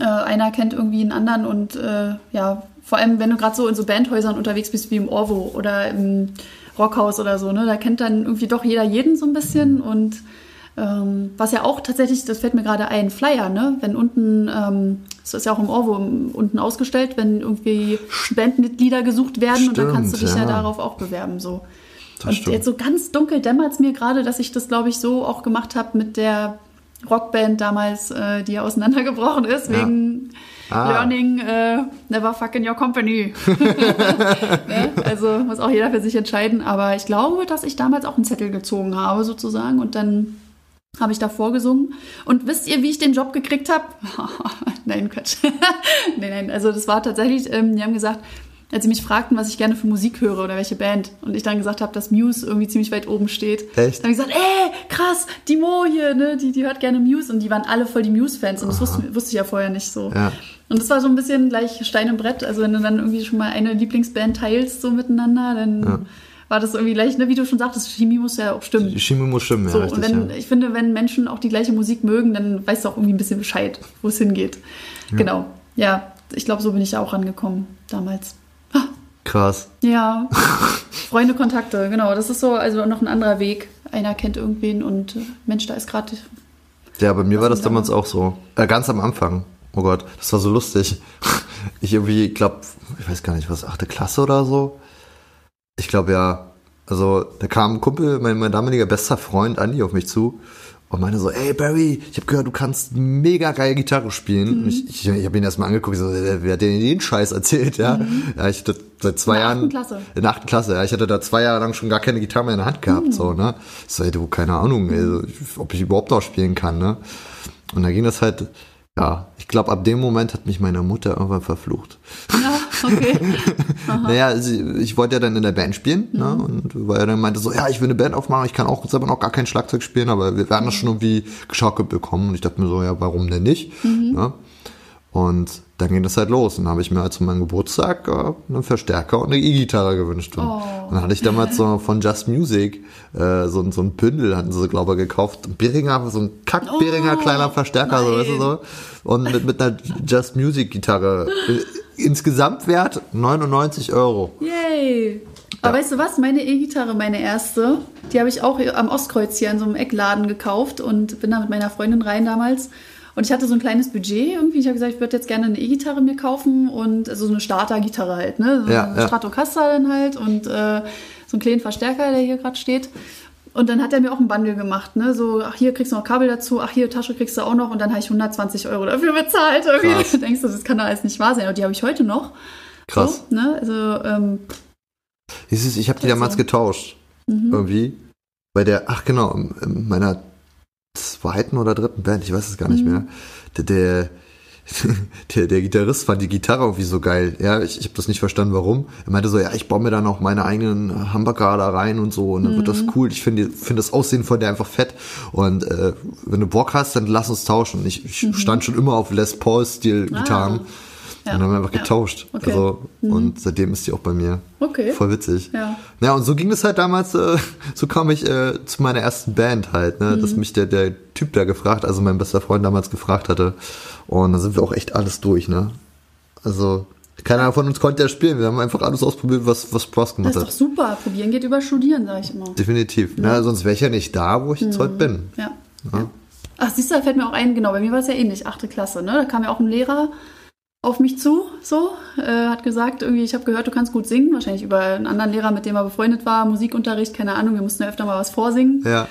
Äh, einer kennt irgendwie einen anderen und äh, ja, vor allem, wenn du gerade so in so Bandhäusern unterwegs bist wie im Orvo oder im Rockhaus oder so, ne? Da kennt dann irgendwie doch jeder jeden so ein bisschen und ähm, was ja auch tatsächlich, das fällt mir gerade ein, Flyer, ne? Wenn unten, ähm, das ist ja auch im Orwo im- unten ausgestellt, wenn irgendwie Bandmitglieder gesucht werden und dann kannst du dich Stimmt, ja. ja. darauf auch bewerben, so. Das und stimmt. jetzt so ganz dunkel dämmert es mir gerade, dass ich das, glaube ich, so auch gemacht habe mit der Rockband damals, äh, die ja auseinandergebrochen ist, Ja. wegen Ah. Learning äh, Never Fuck in Your Company. ne? Also muss auch jeder für sich entscheiden. Aber ich glaube, dass ich damals auch einen Zettel gezogen habe, sozusagen. Und dann habe ich da vorgesungen. Und wisst ihr, wie ich den Job gekriegt habe? nein, Quatsch. nein, nein. Also das war tatsächlich, ähm, die haben gesagt, als sie mich fragten, was ich gerne für Musik höre oder welche Band, und ich dann gesagt habe, dass Muse irgendwie ziemlich weit oben steht, Echt? dann haben die gesagt, ey, krass, die Mo hier, ne, die, die hört gerne Muse, und die waren alle voll die Muse-Fans, und das wusste, wusste ich ja vorher nicht so. Ja. Und das war so ein bisschen gleich Stein im Brett, also wenn du dann irgendwie schon mal eine Lieblingsband teilst so miteinander, dann Ja. War das irgendwie gleich, ne, wie du schon sagtest, Chemie muss ja auch stimmen. Die Chemie muss stimmen, ja, So, richtig. und wenn, ja. ich finde, wenn Menschen auch die gleiche Musik mögen, dann weißt du auch irgendwie ein bisschen Bescheid, wo es hingeht. Genau. Ja, ich glaube, so bin ich auch rangekommen damals. Krass. Ja. Freunde, Kontakte, genau. Das ist so, also noch ein anderer Weg. Einer kennt irgendwen und äh, Mensch, da ist gerade. Ja, bei mir war das damals auch so. Äh, ganz am Anfang. Oh Gott, das war so lustig. Ich irgendwie, glaub, ich weiß gar nicht, was, achte Klasse oder so? Ich glaube ja. Also, da kam ein Kumpel, mein, mein damaliger bester Freund Andi auf mich zu und meinte so, ey Barry, ich habe gehört, du kannst mega geil Gitarre spielen. Und ich ich, ich habe ihn erstmal angeguckt, so, wer hat denn den Scheiß erzählt, ja? Ja, ich hatte seit zwei In der Jahren. achten Klasse. In der achten Klasse, ja. Ich hatte da zwei Jahre lang schon gar keine Gitarre mehr in der Hand gehabt, so, ne? Ich so, ey, du, keine Ahnung, ey, ob ich überhaupt noch spielen kann, ne? Und da ging das halt, ja, ich glaube, ab dem Moment hat mich meine Mutter irgendwann verflucht. Ja, okay. Naja, ich wollte ja dann in der Band spielen, ne? Mhm. Und weil er dann meinte so, ja, ich will eine Band aufmachen, ich kann auch selber noch gar kein Schlagzeug spielen, aber wir werden das schon irgendwie geschaukelt bekommen. Und ich dachte mir so, ja, warum denn nicht? Mhm. Ne? Und dann ging das halt los. Und dann habe ich mir halt zu meinem Geburtstag äh, einen Verstärker und eine E-Gitarre gewünscht. Und, Oh. dann hatte ich damals so von Just Music äh, so, ein- so ein Bündel, hatten sie, glaube ich, gekauft. Ein Beringer, so ein Kack-Beringer Oh, kleiner Verstärker, so, weißt du so. Und mit, mit einer Just Music Gitarre. Äh, Insgesamt wert 99 Euro. Yay. Aber weißt du was? Meine E-Gitarre, meine erste, die habe ich auch am Ostkreuz hier in so einem Eckladen gekauft und bin da mit meiner Freundin rein damals. Und ich hatte so ein kleines Budget irgendwie. Ich habe gesagt, ich würde jetzt gerne eine E-Gitarre mir kaufen und also so eine Starter-Gitarre halt, ne? So Ja, eine ja. Stratocaster dann halt und äh, so einen kleinen Verstärker, der hier gerade steht. Und dann hat er mir auch ein Bundle gemacht, ne? So, ach, hier kriegst du noch Kabel dazu, ach, hier Tasche kriegst du auch noch und dann habe ich 120 Euro dafür bezahlt. Irgendwie. Krass. Du denkst, du, das kann doch alles nicht wahr sein. Und die habe ich heute noch. Krass. So, ne? Also, ähm, Siehst du, Ich habe die Also. damals getauscht. mhm. Irgendwie. Bei der, ach genau, in- in meiner zweiten oder dritten Band, ich weiß es gar nicht Mhm. mehr. Der, der, der, der Gitarrist fand die Gitarre irgendwie so geil. Ja, ich, ich habe das nicht verstanden, warum. Er meinte so, ja, ich baue mir dann auch meine eigenen Humbucker da rein und so und dann wird Mhm. das cool. Ich finde finde das Aussehen von der einfach fett. Und äh, wenn du Bock hast, dann lass uns tauschen. Ich, ich stand schon immer auf Les Paul-Stil-Gitarren. Mhm. Ah. Ja. Und dann haben wir einfach getauscht. Okay. Also, und seitdem ist die auch bei mir. Okay. Voll witzig. Ja. Ja, und so ging es halt damals, äh, so kam ich äh, zu meiner ersten Band halt, ne, Mhm. dass mich der, der Typ da gefragt, also mein bester Freund damals gefragt hatte. Und da sind wir auch echt alles durch, ne. Also, keiner von uns konnte ja spielen. Wir haben einfach alles ausprobiert, was, was Spaß Das gemacht ist doch hat. super. Probieren geht über Studieren, sage ich immer. Definitiv. Ne, sonst wäre ich ja nicht da, wo ich jetzt heute bin. Ja. ja. Ach, siehst du, da fällt mir auch ein, genau, bei mir war es ja ähnlich, achte Klasse, ne? Da kam ja auch ein Lehrer auf mich zu, so, äh, hat gesagt, irgendwie, ich habe gehört, du kannst gut singen, wahrscheinlich über einen anderen Lehrer, mit dem er befreundet war, Musikunterricht, keine Ahnung, wir mussten ja öfter mal was vorsingen. Ja.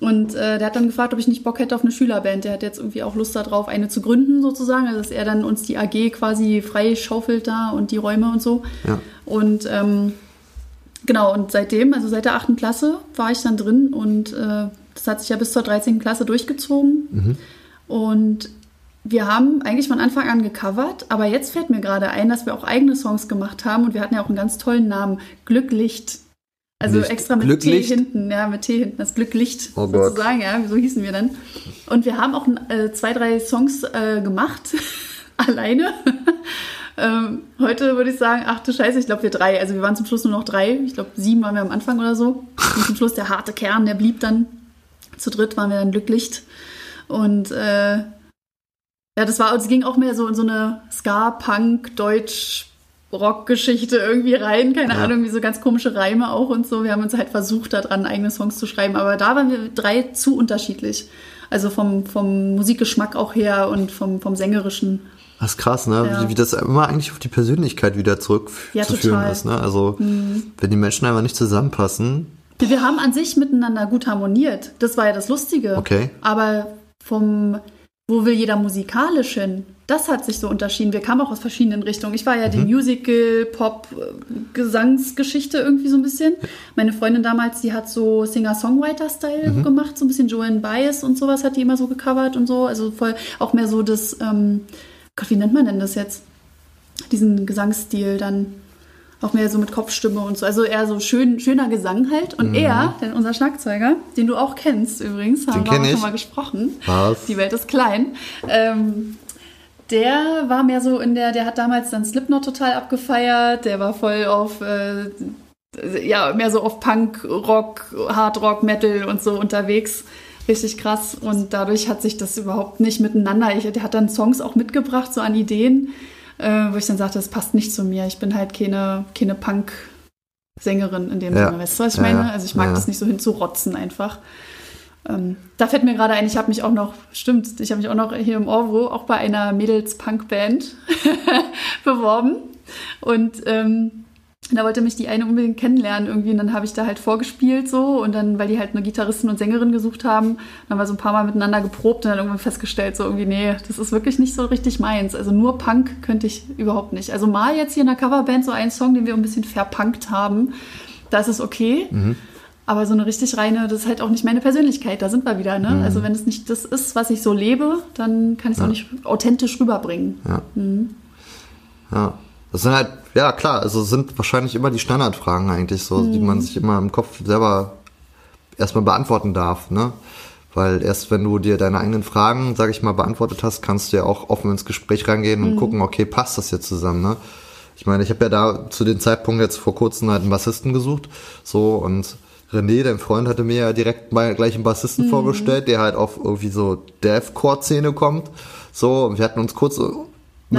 Und äh, der hat dann gefragt, ob ich nicht Bock hätte auf eine Schülerband. Der hat jetzt irgendwie auch Lust darauf, eine zu gründen sozusagen, also dass er dann uns die AG quasi frei schaufelt da und die Räume und so. Ja. Und ähm, genau, und seitdem, also seit der achten Klasse, war ich dann drin und äh, das hat sich ja bis zur 13. Klasse durchgezogen. Und wir haben eigentlich von Anfang an gecovert, aber jetzt fällt mir gerade ein, dass wir auch eigene Songs gemacht haben und wir hatten ja auch einen ganz tollen Namen, Glücklicht. Also Licht. extra mit Glücklicht? T hinten, ja, mit T hinten, das Glücklicht Oh Gott. sozusagen, ja, so hießen wir dann. Und wir haben auch äh, zwei, drei Songs äh, gemacht, alleine. ähm, heute würde ich sagen, ach du Scheiße, ich glaube wir drei. Also wir waren zum Schluss nur noch drei. Ich glaube sieben waren wir am Anfang oder so. Und zum Schluss der harte Kern, der blieb dann. Zu dritt waren wir dann Glücklicht. Und äh, ja, das war, es ging auch mehr so in so eine Ska-Punk, Deutsch, Rock-Geschichte irgendwie rein. Keine Ja. Ahnung, wie so ganz komische Reime auch und so. Wir haben uns halt versucht, daran eigene Songs zu schreiben. Aber da waren wir drei zu unterschiedlich. Also vom, vom Musikgeschmack auch her und vom, vom Sängerischen. Das ist krass, ne? Ja. Wie, wie das immer eigentlich auf die Persönlichkeit wieder Ja, zurückzuführen. Mhm. ist, ne? Also, wenn die Menschen einfach nicht zusammenpassen, Wir haben an sich miteinander gut harmoniert. Das war ja das Lustige. Okay. Aber vom, wo will jeder musikalisch hin? Das hat sich so unterschieden. Wir kamen auch aus verschiedenen Richtungen. Ich war ja die Musical, Pop, Gesangsgeschichte irgendwie so ein bisschen. Meine Freundin damals, die hat so Singer-Songwriter-Style gemacht, so ein bisschen Joan Baez und sowas hat die immer so gecovert und so. Also voll auch mehr so das, ähm, Gott, wie nennt man denn das jetzt? Diesen Gesangsstil dann. Auch mehr so mit Kopfstimme und so. Also eher so schön, schöner Gesang halt. Und er, denn unser Schlagzeuger, den du auch kennst übrigens, haben wir kenn auch schon mal gesprochen. Was? Die Welt ist klein. Ähm, der war mehr so in der, der hat damals dann Slipknot total abgefeiert. Der war voll auf, äh, ja, mehr so auf Punk, Rock, Hard Rock, Metal und so unterwegs. Richtig krass. Und dadurch hat sich das überhaupt nicht miteinander. Ich, der hat dann Songs auch mitgebracht, so an Ideen, äh, wo ich dann sagte, das passt nicht zu mir. Ich bin halt keine, keine Punk-Sängerin in dem Ja. Sinne. Weißt du, was ich Ja, meine? Also ich mag Ja. das nicht so hinzurotzen einfach. Ähm, da fällt mir gerade ein, ich habe mich auch noch, stimmt, ich habe mich auch noch hier im Orvro auch bei einer Mädels-Punk-Band beworben. Und ähm, da wollte mich die eine unbedingt kennenlernen irgendwie. Und dann habe ich da halt vorgespielt so. Und dann, weil die halt eine Gitarristin und Sängerin gesucht haben, dann haben wir so ein paar Mal miteinander geprobt und dann irgendwann festgestellt, so irgendwie, nee, das ist wirklich nicht so richtig meins. Also nur Punk könnte ich überhaupt nicht. Also mal jetzt hier in der Coverband so einen Song, den wir ein bisschen verpunkt haben, da ist okay. Aber so eine richtig reine, das ist halt auch nicht meine Persönlichkeit, da sind wir wieder, ne? Also wenn es nicht das ist, was ich so lebe, dann kann ich es auch nicht authentisch rüberbringen. Ja. Ja. Das sind halt, ja klar, also sind wahrscheinlich immer die Standardfragen eigentlich so, die Mhm. man sich immer im Kopf selber erstmal beantworten darf, ne? Weil erst wenn du dir deine eigenen Fragen, sag ich mal, beantwortet hast, kannst du ja auch offen ins Gespräch reingehen Mhm. und gucken, okay, passt das jetzt zusammen, ne? Ich meine, ich habe ja da zu dem Zeitpunkt jetzt vor kurzem halt einen Bassisten gesucht, so und René, dein Freund, hatte mir ja direkt mal gleich einen Bassisten Mhm. vorgestellt, der halt auf irgendwie so Deathcore-Szene kommt, so und wir hatten uns kurz Na,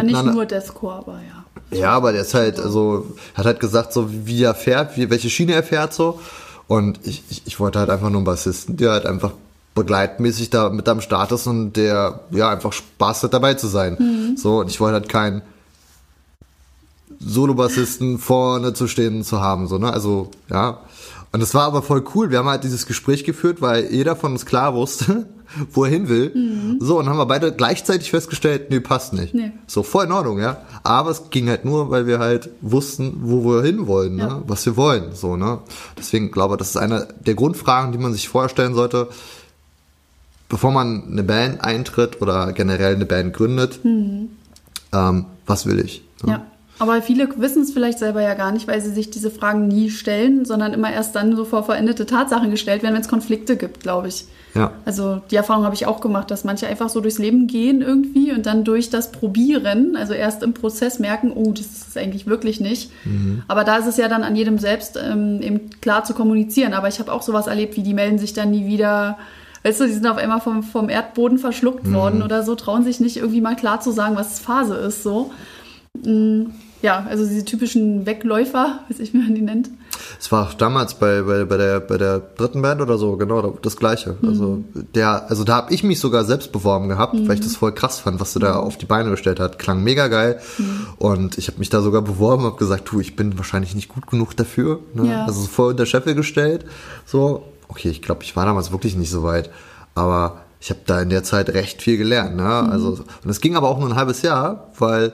nicht miteinander- nur Deathcore, aber ja. Ja, aber der ist halt, also, hat halt gesagt, so wie er fährt, wie, welche Schiene er fährt, so. Und ich, ich, ich wollte halt einfach nur einen Bassisten, der halt einfach begleitmäßig da mit am Start ist und der ja einfach Spaß hat dabei zu sein. So, und ich wollte halt keinen Solobassisten vorne zu stehen zu haben, so, ne? Also, ja. Und es war aber voll cool. Wir haben halt dieses Gespräch geführt, weil jeder von uns klar wusste, wo er hin will. So, und haben wir beide gleichzeitig festgestellt, nee, passt nicht. Nee. So, voll in Ordnung, ja. Aber es ging halt nur, weil wir halt wussten, wo wir hinwollen, ne? Ja. was wir wollen, so, ne. Deswegen glaube ich, das ist eine der Grundfragen, die man sich vorstellen sollte, bevor man eine Band eintritt oder generell eine Band gründet. Ähm, was will ich? ne? Ja. Aber viele wissen es vielleicht selber ja gar nicht, weil sie sich diese Fragen nie stellen, sondern immer erst dann so vor vollendete Tatsachen gestellt werden, wenn es Konflikte gibt, glaube ich. Ja. Also die Erfahrung habe ich auch gemacht, dass manche einfach so durchs Leben gehen irgendwie und dann durch das Probieren, also erst im Prozess merken, oh, das ist es eigentlich wirklich nicht. Aber da ist es ja dann an jedem selbst ähm, eben klar zu kommunizieren. Aber ich habe auch sowas erlebt, wie die melden sich dann nie wieder. Weißt du, die sind auf einmal vom, vom Erdboden verschluckt worden oder so, trauen sich nicht irgendwie mal klar zu sagen, was Phase ist. So. Ja, also diese typischen Wegläufer, weiß ich, wie man die nennt. Es war auch damals bei, bei, bei, der, bei der dritten Band oder so, genau, das gleiche. Also der, also da habe ich mich sogar selbst beworben gehabt, weil ich das voll krass fand, was du da auf die Beine gestellt hat. Klang mega geil. Und ich habe mich da sogar beworben, habe gesagt, du, ich bin wahrscheinlich nicht gut genug dafür. Ne? Ja. Also so voll unter Scheffel gestellt. So, okay, ich glaube, ich war damals wirklich nicht so weit. Aber ich habe da in der Zeit recht viel gelernt. Ne? Also, und es ging aber auch nur ein halbes Jahr, weil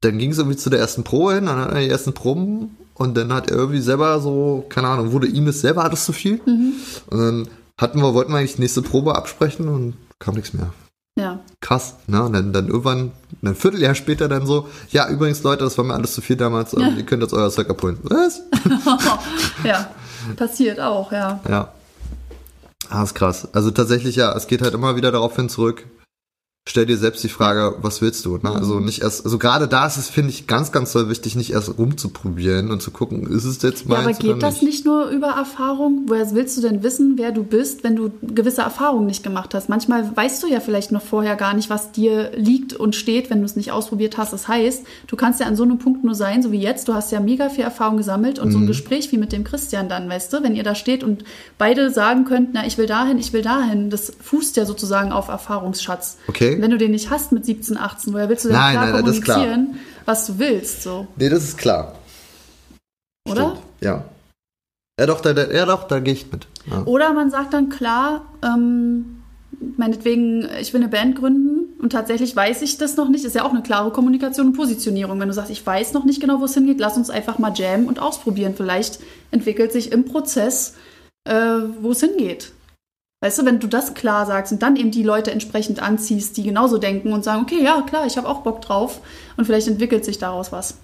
dann ging es irgendwie zu der ersten Probe hin, dann hat er die ersten Proben und dann hat er irgendwie selber so, keine Ahnung, wurde ihm das selber alles zu viel. Und dann hatten wir, wollten wir eigentlich die nächste Probe absprechen und kam nichts mehr. Ja. Krass, ne? Und dann, dann irgendwann, ein Vierteljahr später dann so, ja, übrigens, Leute, das war mir alles zu viel damals, ähm, ihr könnt jetzt euer Zeug abholen. Was? ja, passiert auch, ja. Ja. Ah, ist krass. Also tatsächlich, ja, es geht halt immer wieder darauf hin zurück. Stell dir selbst die Frage, was willst du? Ne? Also nicht erst, also gerade da ist es, finde ich, ganz, ganz doll wichtig, nicht erst rumzuprobieren und zu gucken, ist es jetzt Ja, meins aber geht das nicht nur über Erfahrung? Woher willst du denn wissen, wer du bist, wenn du gewisse Erfahrungen nicht gemacht hast? Manchmal weißt du ja vielleicht noch vorher gar nicht, was dir liegt und steht, wenn du es nicht ausprobiert hast. Das heißt, du kannst ja an so einem Punkt nur sein, so wie jetzt. Du hast ja mega viel Erfahrung gesammelt und so ein Mhm. Gespräch wie mit dem Christian dann, weißt du, wenn ihr da steht und beide sagen könnt, na, ich will dahin, ich will dahin, das fußt ja sozusagen auf Erfahrungsschatz. Okay. Wenn du den nicht hast mit 17, 18, woher willst du denn Nein, klar nein, das ist klar. kommunizieren, was du willst, so, Nee, das ist klar. oder? Stimmt. Ja. Ja doch, da, da, ja doch, da gehe ich mit. Ja. Oder man sagt dann klar, ähm, meinetwegen, ich will eine Band gründen und tatsächlich weiß ich das noch nicht. Ist ja auch eine klare Kommunikation und Positionierung. Wenn du sagst, ich weiß noch nicht genau, wo es hingeht, lass uns einfach mal jammen und ausprobieren. Vielleicht entwickelt sich im Prozess, äh, wo es hingeht. Weißt du, wenn du das klar sagst und dann eben die Leute entsprechend anziehst, die genauso denken und sagen, okay, ja, klar, ich habe auch Bock drauf und vielleicht entwickelt sich daraus was.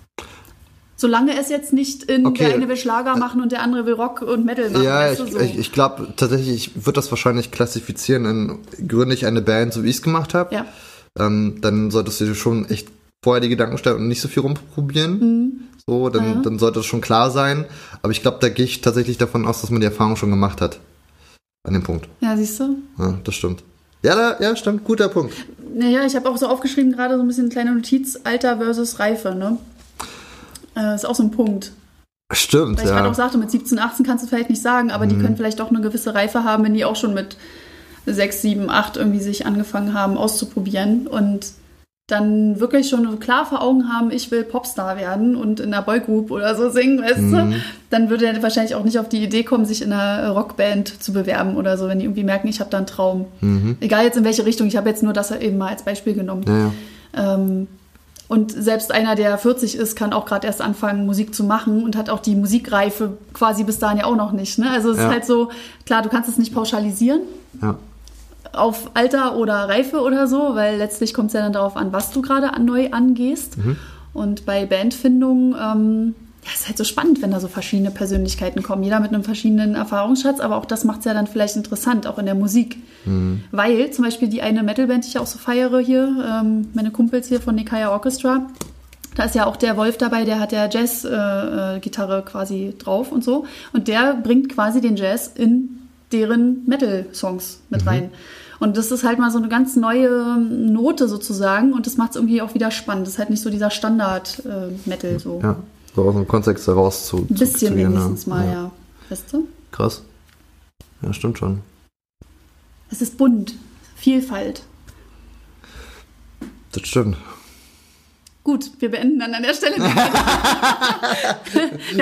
Solange es jetzt nicht in Okay. der eine will Schlager machen und der andere will Rock und Metal machen. Ja, weißt ich, du, so. ich, ich glaube tatsächlich, ich würde das wahrscheinlich klassifizieren in gründe ich eine Band, so wie ich es gemacht habe. ja. Ähm, dann solltest du dir schon echt vorher die Gedanken stellen und nicht so viel rumprobieren. So, dann, Mhm. Ja. dann sollte es schon klar sein. Aber ich glaube, da gehe ich tatsächlich davon aus, dass man die Erfahrung schon gemacht hat. An dem Punkt. Ja, siehst du? Ja, das stimmt. Ja, da, ja, stimmt. Guter Punkt. Naja, ich habe auch so aufgeschrieben, gerade so ein bisschen eine kleine Notiz, Alter versus Reife, ne? Äh, ist auch so ein Punkt. Stimmt, Weil ich gerade ja. Mhm. auch sagte, mit 17, 18 kannst du vielleicht nicht sagen, aber die können vielleicht doch eine gewisse Reife haben, wenn die auch schon mit 6, 7, 8 irgendwie sich angefangen haben auszuprobieren und dann wirklich schon klar vor Augen haben, ich will Popstar werden und in einer Boygroup oder so singen, weißt Mhm. du? Dann würde er wahrscheinlich auch nicht auf die Idee kommen, sich in einer Rockband zu bewerben oder so, wenn die irgendwie merken, ich habe da einen Traum. Egal jetzt in welche Richtung, ich habe jetzt nur das eben mal als Beispiel genommen. Mhm. Ja. Ähm, und selbst einer, der 40 ist, kann auch gerade erst anfangen, Musik zu machen und hat auch die Musikreife quasi bis dahin ja auch noch nicht. Ne? Also es Ja. ist halt so, klar, du kannst es nicht pauschalisieren ja. Auf Alter oder Reife oder so, weil letztlich kommt es ja dann darauf an, was du gerade an, neu angehst. Mhm. Und bei Bandfindung, ähm, ja, ist halt so spannend, wenn da so verschiedene Persönlichkeiten kommen, jeder mit einem verschiedenen Erfahrungsschatz, aber auch das macht es ja dann vielleicht interessant, auch in der Musik. Weil zum Beispiel die eine Metalband, die ich auch so feiere hier, ähm, meine Kumpels hier von Nikaya Orchestra, da ist ja auch der Wolf dabei, der hat ja Jazz-Gitarre äh, Gitarre quasi drauf und so. Und der bringt quasi den Jazz in deren Metal-Songs mit rein. Und das ist halt mal so eine ganz neue Note sozusagen und das macht es irgendwie auch wieder spannend. Das ist halt nicht so dieser Standard-Metal so. ja. So aus dem Kontext heraus zu. Ein bisschen zu gehen, wenigstens ja. mal, ja. Weißt du? Krass. Ja, stimmt schon. Es ist bunt, Vielfalt. Das stimmt. Gut, wir beenden dann an der Stelle. wir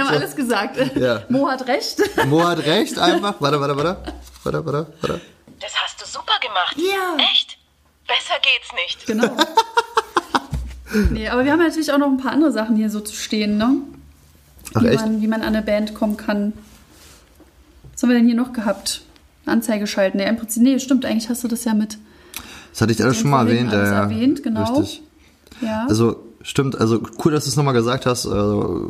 haben alles gesagt. Ja. Mo hat recht. Mo hat recht, einfach. Warte, warte, warte. Warte, warte, warte. Das hast du super gemacht. Ja. Echt? Besser geht's nicht. Genau. nee, aber wir haben natürlich auch noch ein paar andere Sachen hier so zu stehen, ne? Ach, wie, echt? Man, wie man an eine Band kommen kann. Was haben wir denn hier noch gehabt? Eine Anzeige schalten. Nee, im Prinzip, nee, stimmt, eigentlich hast du das ja mit. Das hatte ich alles schon mal erwähnt. alles ja, ja. erwähnt, genau. Richtig. Ja. Also stimmt, also cool, dass du es nochmal gesagt hast, äh,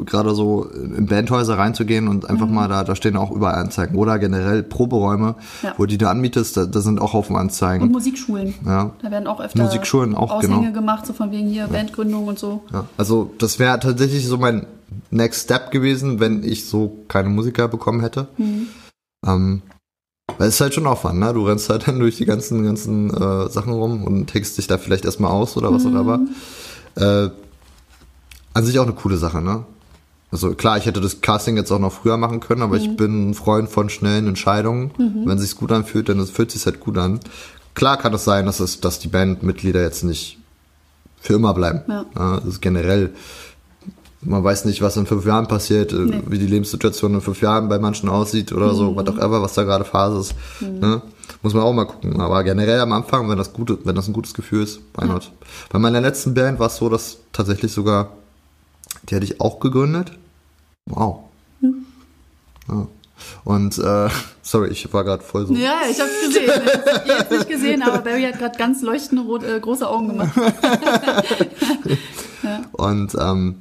gerade so in Bandhäuser reinzugehen und einfach mal da, da stehen auch überall Anzeigen oder generell Proberäume, Mhm. Ja. wo die du anmietest, da, da sind auch Haufen Anzeigen. und Musikschulen. Ja. Da werden auch öfter Musikschulen auch, Aushänge genau. gemacht, so von wegen hier Bandgründung und so. Ja, also das wäre tatsächlich so mein Next Step gewesen, wenn ich so keine Musiker bekommen hätte. Mhm. Ähm, weil es ist halt schon Aufwand, ne? Du rennst halt dann durch die ganzen, ganzen äh, Sachen rum und tickst dich da vielleicht erstmal aus oder was auch immer. Äh, an sich auch eine coole Sache, ne? Also klar, ich hätte das Casting jetzt auch noch früher machen können, aber ich bin ein Freund von schnellen Entscheidungen. Wenn sich's gut anfühlt, dann fühlt sich's halt gut an. Klar kann es sein, dass es, dass die Bandmitglieder jetzt nicht für immer bleiben. Ja. das ist generell, man weiß nicht, was in fünf Jahren passiert, äh, Nee. wie die Lebenssituation in fünf Jahren bei manchen aussieht oder so, was auch immer, was da gerade Phase ist. Ne? Muss man auch mal gucken. Aber generell am Anfang, wenn das gute, wenn das ein gutes Gefühl ist, why not? Bei meiner letzten Band war es so, dass tatsächlich sogar, die hätte ich auch gegründet. Wow. Ja. Und äh, sorry, ich war gerade voll so. Ja, ich hab's gesehen. Ich hab's nicht gesehen, aber Barry hat gerade ganz leuchtende rot, äh, große Augen gemacht. Und ähm,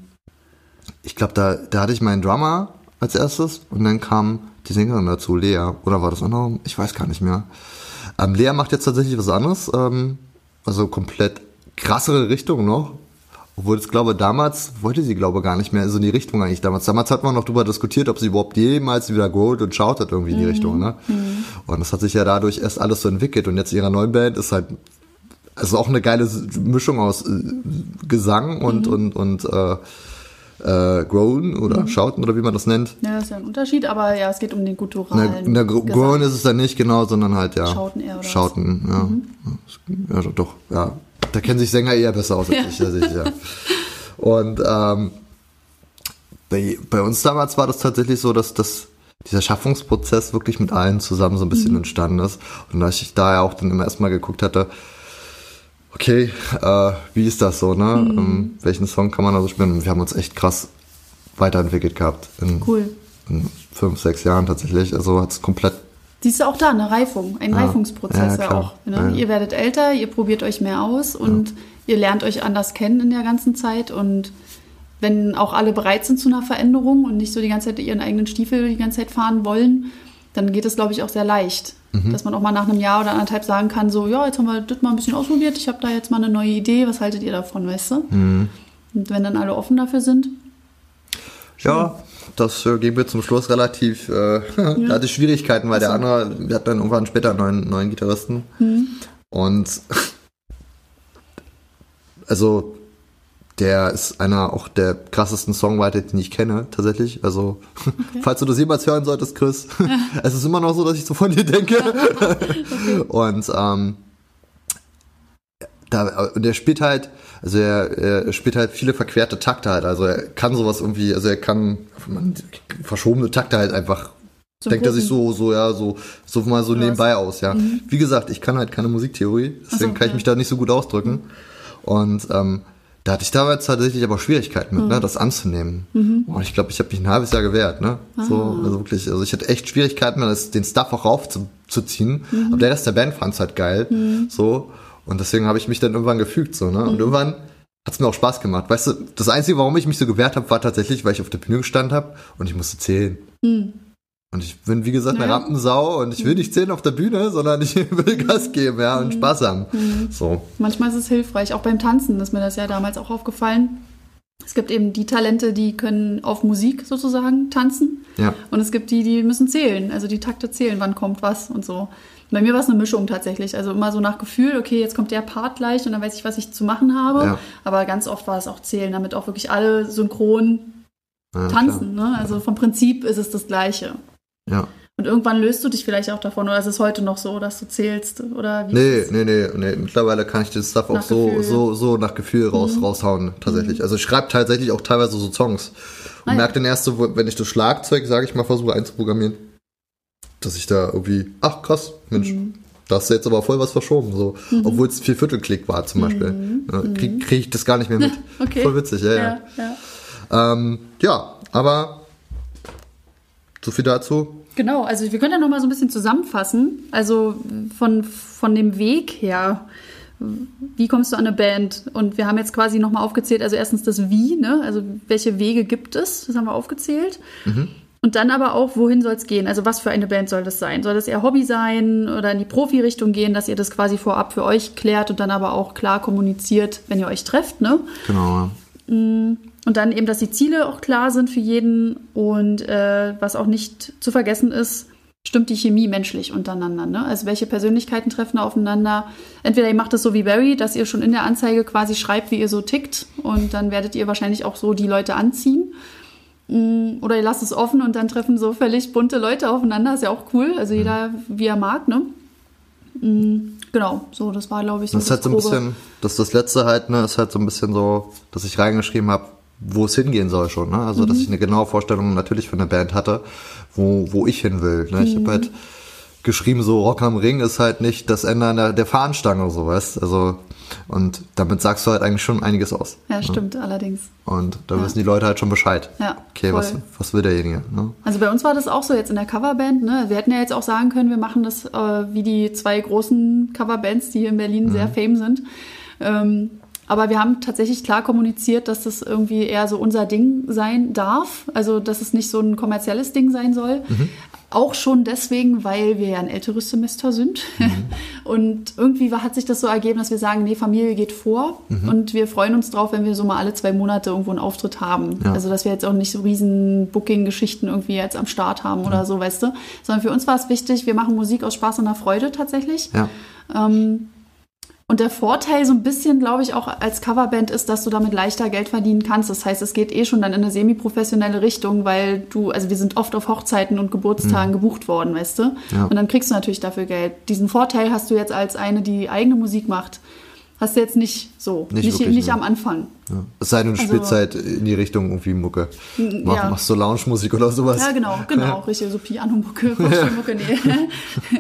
ich glaube, da, da hatte ich meinen Drummer als erstes und dann kam die Sängerin dazu, Lea. Oder war das auch noch? Ich weiß gar nicht mehr. Ähm, Lea macht jetzt tatsächlich was anderes, ähm, also komplett krassere Richtung noch. Obwohl ich glaube, damals wollte sie, glaube gar nicht mehr so in die Richtung eigentlich damals. Damals hat man noch darüber diskutiert, ob sie überhaupt jemals wieder growt und schaut hat irgendwie in die Richtung, ne? Und das hat sich ja dadurch erst alles so entwickelt. Und jetzt ihrer neuen Band ist halt also auch eine geile Mischung aus äh, Gesang und und und äh, äh, Groan oder Schauten oder wie man das nennt. Ja, das ist ja ein Unterschied, aber ja, es geht um den Na, gutturalen na, Gro- Gesang. Groan ist es dann nicht genau, sondern halt ja Schauten eher, oder was? Schauten, ja. ja, doch, ja. Da kennen sich Sänger eher besser aus als Ja. ich, ich, ja. Und ähm, bei, bei uns damals war das tatsächlich so, dass das dieser Schaffungsprozess wirklich mit allen zusammen so ein Mhm. bisschen entstanden ist. Und da ich da ja auch dann immer erstmal geguckt hatte, okay, äh, wie ist das so, ne? Mhm. Ähm, welchen Song kann man also spielen? Und wir haben uns echt krass weiterentwickelt gehabt. In, Cool. in fünf, sechs Jahren tatsächlich. Also hat es komplett Siehst du auch da eine Reifung, ein Ja. Reifungsprozess Ja, ja, auch. Ne? Ihr werdet älter, ihr probiert euch mehr aus und ihr lernt euch anders kennen in der ganzen Zeit. Und wenn auch alle bereit sind zu einer Veränderung und nicht so die ganze Zeit ihren eigenen Stiefel die ganze Zeit fahren wollen, dann geht es, glaube ich, auch sehr leicht. Mhm. Dass man auch mal nach einem Jahr oder anderthalb sagen kann, so, ja, jetzt haben wir das mal ein bisschen ausprobiert, ich habe da jetzt mal eine neue Idee, was haltet ihr davon, weißt du? Mhm. Und wenn dann alle offen dafür sind, Ja, das äh, ging mir zum Schluss relativ, äh, da hatte ich Schwierigkeiten, weil der andere, wir hatten dann irgendwann später einen neuen, neuen Gitarristen. Und also der ist einer auch der krassesten Songwriter, den ich kenne, tatsächlich. Also, falls du das jemals hören solltest, Chris, es ist immer noch so, dass ich so von dir denke. Und ähm, da, und der spielt halt, also er, er spielt halt viele verquerte Takte halt. Also er kann sowas irgendwie, also er kann man, verschobene Takte halt einfach. So denkt er sich so, so, ja, so, so mal so was? nebenbei aus, ja. Wie gesagt, ich kann halt keine Musiktheorie, deswegen so, kann ich mich da nicht so gut ausdrücken. Und ähm, da hatte ich damals tatsächlich aber Schwierigkeiten mit, ne, das anzunehmen. Und ich glaube, ich habe mich ein halbes Jahr gewehrt, ne? So, also wirklich, also ich hatte echt Schwierigkeiten, das, den Stuff auch raufzuziehen. Aber der Rest der Band fand's halt geil. So. Und deswegen habe ich mich dann irgendwann gefügt, so, ne? Und irgendwann hat's mir auch Spaß gemacht. Weißt du, das Einzige, warum ich mich so gewehrt habe, war tatsächlich, weil ich auf der Bühne gestanden habe und ich musste zählen. Und ich bin, wie gesagt, eine Ja. Rampensau und ich will nicht zählen auf der Bühne, sondern ich will Gas geben, ja, und Spaß haben. So. Manchmal ist es hilfreich, auch beim Tanzen ist mir das ja damals auch aufgefallen. Es gibt eben die Talente, die können auf Musik sozusagen tanzen. Ja. Und es gibt die, die müssen zählen, also die Takte zählen, wann kommt was und so. Bei mir war es eine Mischung tatsächlich. Also immer so nach Gefühl, okay, jetzt kommt der Part gleich und dann weiß ich, was ich zu machen habe. Ja. Aber ganz oft war es auch zählen, damit auch wirklich alle synchron Ja, tanzen. Ne? Also vom Prinzip ist es das Gleiche. Ja. Und irgendwann löst du dich vielleicht auch davon, oder ist es heute noch so, dass du zählst? Oder wie Nee, nee, nee, nee. Mittlerweile kann ich den Stuff auch so, Gefühl. Mhm. so, so nach Gefühl raus, raushauen, tatsächlich. Also ich schreibe tatsächlich auch teilweise so Songs. Und Ah, ja. merke dann erst so, wenn ich das Schlagzeug, sage ich mal, versuche einzuprogrammieren, dass ich da irgendwie, ach krass, Mensch, Mhm. da hast du jetzt aber voll was verschoben, so. Obwohl es vier Viertelklick war zum Beispiel. Ja, Krieg, krieg ich das gar nicht mehr mit. Mhm. Okay. Voll witzig, ja, ja. Ja, ja. Ähm, ja, aber so viel dazu. Genau, also wir können ja noch mal so ein bisschen zusammenfassen. Also von, von dem Weg her, wie kommst du an eine Band? Und wir haben jetzt quasi noch mal aufgezählt, also erstens das Wie, ne? also welche Wege gibt es, das haben wir aufgezählt. Und dann aber auch, wohin soll es gehen? Also was für eine Band soll das sein? Soll das eher Hobby sein oder in die Profi-Richtung gehen, dass ihr das quasi vorab für euch klärt und dann aber auch klar kommuniziert, wenn ihr euch trefft, ne? Genau. Und dann eben, dass die Ziele auch klar sind für jeden und äh, was auch nicht zu vergessen ist, stimmt die Chemie menschlich untereinander. Ne? Also welche Persönlichkeiten treffen da aufeinander? Entweder ihr macht es so wie Barry, dass ihr schon in der Anzeige quasi schreibt, wie ihr so tickt und dann werdet ihr wahrscheinlich auch so die Leute anziehen. Mm, Oder ihr lasst es offen und dann treffen so völlig bunte Leute aufeinander. Ist ja auch cool. Also jeder, wie er mag, ne? Mm, Genau, so, das war, glaube ich, so Das ist halt so ein bisschen, das das letzte halt, ne, ist halt so ein bisschen so, dass ich reingeschrieben habe, wo es hingehen soll schon, ne? Also, dass ich eine genaue Vorstellung natürlich von der Band hatte, wo, wo ich hin will. Ne? Ich habe halt geschrieben, so Rock am Ring ist halt nicht das Ende an der, Fahnenstange, so weißt Also, und damit sagst du halt eigentlich schon einiges aus. Ja, stimmt, allerdings. Und da wissen die Leute halt schon Bescheid. Ja, Okay, was, voll. was will derjenige? Ne? Also bei uns war das auch so jetzt in der Coverband. Ne? Wir hätten ja jetzt auch sagen können, wir machen das äh, wie die zwei großen Coverbands, die hier in Berlin sehr fame sind. Ähm, aber wir haben tatsächlich klar kommuniziert, dass das irgendwie eher so unser Ding sein darf. Also dass es nicht so ein kommerzielles Ding sein soll. Auch schon deswegen, weil wir ja ein älteres Semester sind. Und irgendwie hat sich das so ergeben, dass wir sagen, nee, Familie geht vor. Und wir freuen uns drauf, wenn wir so mal alle zwei Monate irgendwo einen Auftritt haben. Ja. Also dass wir jetzt auch nicht so riesen Booking-Geschichten irgendwie jetzt am Start haben oder so, weißt du. Sondern für uns war es wichtig, wir machen Musik aus Spaß und der Freude tatsächlich. Ja. Ähm, und der Vorteil so ein bisschen, glaube ich, auch als Coverband ist, dass du damit leichter Geld verdienen kannst. Das heißt, es geht eh schon dann in eine semi-professionelle Richtung, weil du, also wir sind oft auf Hochzeiten und Geburtstagen gebucht worden, weißt du? Mhm. Ja. Und dann kriegst du natürlich dafür Geld. Diesen Vorteil hast du jetzt als eine, die eigene Musik macht, hast du jetzt nicht so. Nicht Nicht, wirklich, nicht ne. am Anfang. Ja. Es sei denn, du Also- spielst halt in die Richtung irgendwie Mucke. Mach, ja. Machst du Lounge-Musik oder sowas? Ja, genau, genau, richtig. So Piano-Mucke, Vorstellmucke, nee.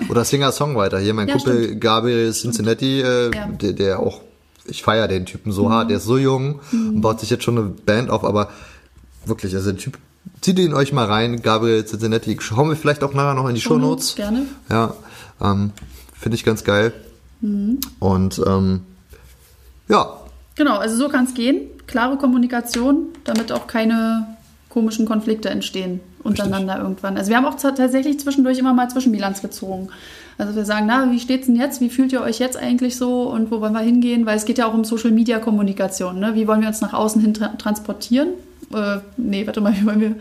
Oder Singer-Songwriter. Hier mein Ja, Kumpel Gabriel Cincinnati, äh, Ja. Mhm. der, der auch, ich feiere den Typen so hart, der ist so jung und baut sich jetzt schon eine Band auf, aber wirklich, also der Typ, zieht ihn euch mal rein, Gabriel Cincinnati. Schauen wir vielleicht auch nachher noch in die Shownotes. Gerne. Ja, ähm, finde ich ganz geil. Mhm. Und ähm, ja, Genau, also so kann es gehen. Klare Kommunikation, damit auch keine komischen Konflikte entstehen untereinander irgendwann. Also wir haben auch ta- tatsächlich zwischendurch immer mal Zwischenbilanz gezogen. Also wir sagen, na, wie steht's denn jetzt? Wie fühlt ihr euch jetzt eigentlich so und wo wollen wir hingehen? Weil es geht ja auch um Social Media Kommunikation. Ne? Wie wollen wir uns nach außen hin tra transportieren? Äh, nee, warte mal, wie wollen wir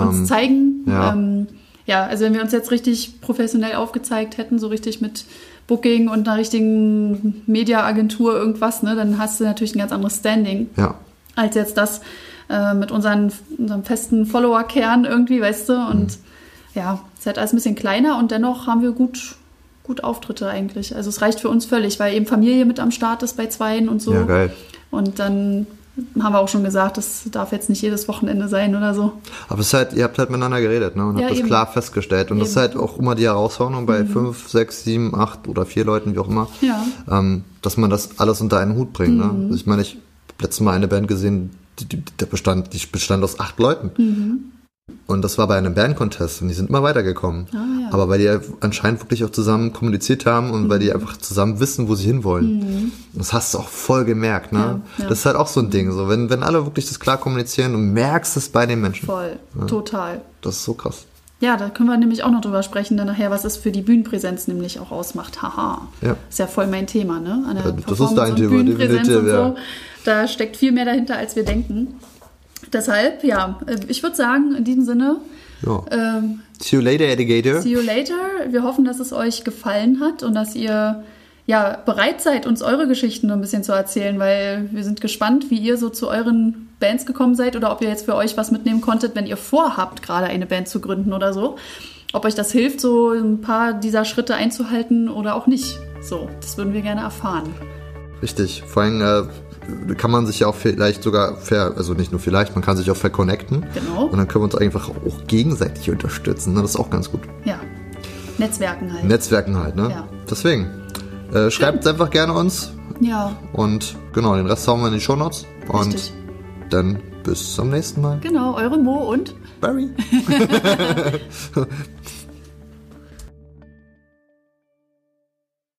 uns Ähm, zeigen? ja. Ähm, ja, also wenn wir uns jetzt richtig professionell aufgezeigt hätten, so richtig mit Booking und einer richtigen Mediaagentur irgendwas, ne, dann hast du natürlich ein ganz anderes Standing ja, als jetzt das äh, mit unseren, unserem festen Follower-Kern irgendwie, weißt du. Und Mhm. ja, es ist halt alles ein bisschen kleiner und dennoch haben wir gut, gut Auftritte eigentlich. Also es reicht für uns völlig, weil eben Familie mit am Start ist bei Zweien und so. ja, geil. Und dann haben wir auch schon gesagt, das darf jetzt nicht jedes Wochenende sein oder so. Aber es ist halt, ihr habt halt miteinander geredet, ne? Und Ja, habt das eben. klar festgestellt. Und das ist Eben. halt auch immer die Herausforderung bei fünf, sechs, sieben, acht oder vier Leuten, wie auch immer. Ja. Ähm, dass man das alles unter einen Hut bringt. Mhm. Ne? Also ich meine, ich habe letztes Mal eine Band gesehen, die, die, der bestand, die bestand aus acht Leuten. Mhm. Und das war bei einem Band-Contest und die sind immer weitergekommen. Ah, ja. Mhm. Aber weil die anscheinend wirklich auch zusammen kommuniziert haben und weil die einfach zusammen wissen, wo sie hinwollen. Das hast du auch voll gemerkt, ne? Ja, ja. Das ist halt auch so ein Ding. So, wenn, wenn alle wirklich das klar kommunizieren, du merkst es bei den Menschen. Voll, total. Das ist so krass. Ja, da können wir nämlich auch noch drüber sprechen, dann nachher, was es für die Bühnenpräsenz nämlich auch ausmacht. Haha. Ja. Ist ja voll mein Thema, ne? An der Ja, das ist dein und Thema, definitiv, und ja. so. Da steckt viel mehr dahinter, als wir denken. Deshalb, ja, äh, ich würde sagen, in diesem Sinne, Ja. ähm, See you later, Alligator. see you later. Wir hoffen, dass es euch gefallen hat und dass ihr ja bereit seid, uns eure Geschichten ein bisschen zu erzählen, weil wir sind gespannt, wie ihr so zu euren Bands gekommen seid oder ob ihr jetzt für euch was mitnehmen konntet, wenn ihr vorhabt, gerade eine Band zu gründen oder so. ob euch das hilft, so ein paar dieser Schritte einzuhalten oder auch nicht. So, das würden wir gerne erfahren. Richtig. Vor allem äh, kann man sich ja auch vielleicht sogar, ver, also nicht nur vielleicht, man kann sich auch verconnecten. Genau. Und dann können wir uns einfach auch gegenseitig unterstützen. Ne? Das ist auch ganz gut. Ja. Netzwerken halt. Netzwerken halt, ne? Ja. Deswegen. Äh, schreibt einfach gerne uns. ja, Und genau, den Rest hauen wir in die Shownotes. Und Richtig. dann bis zum nächsten Mal. genau. Eure Mo und Barry.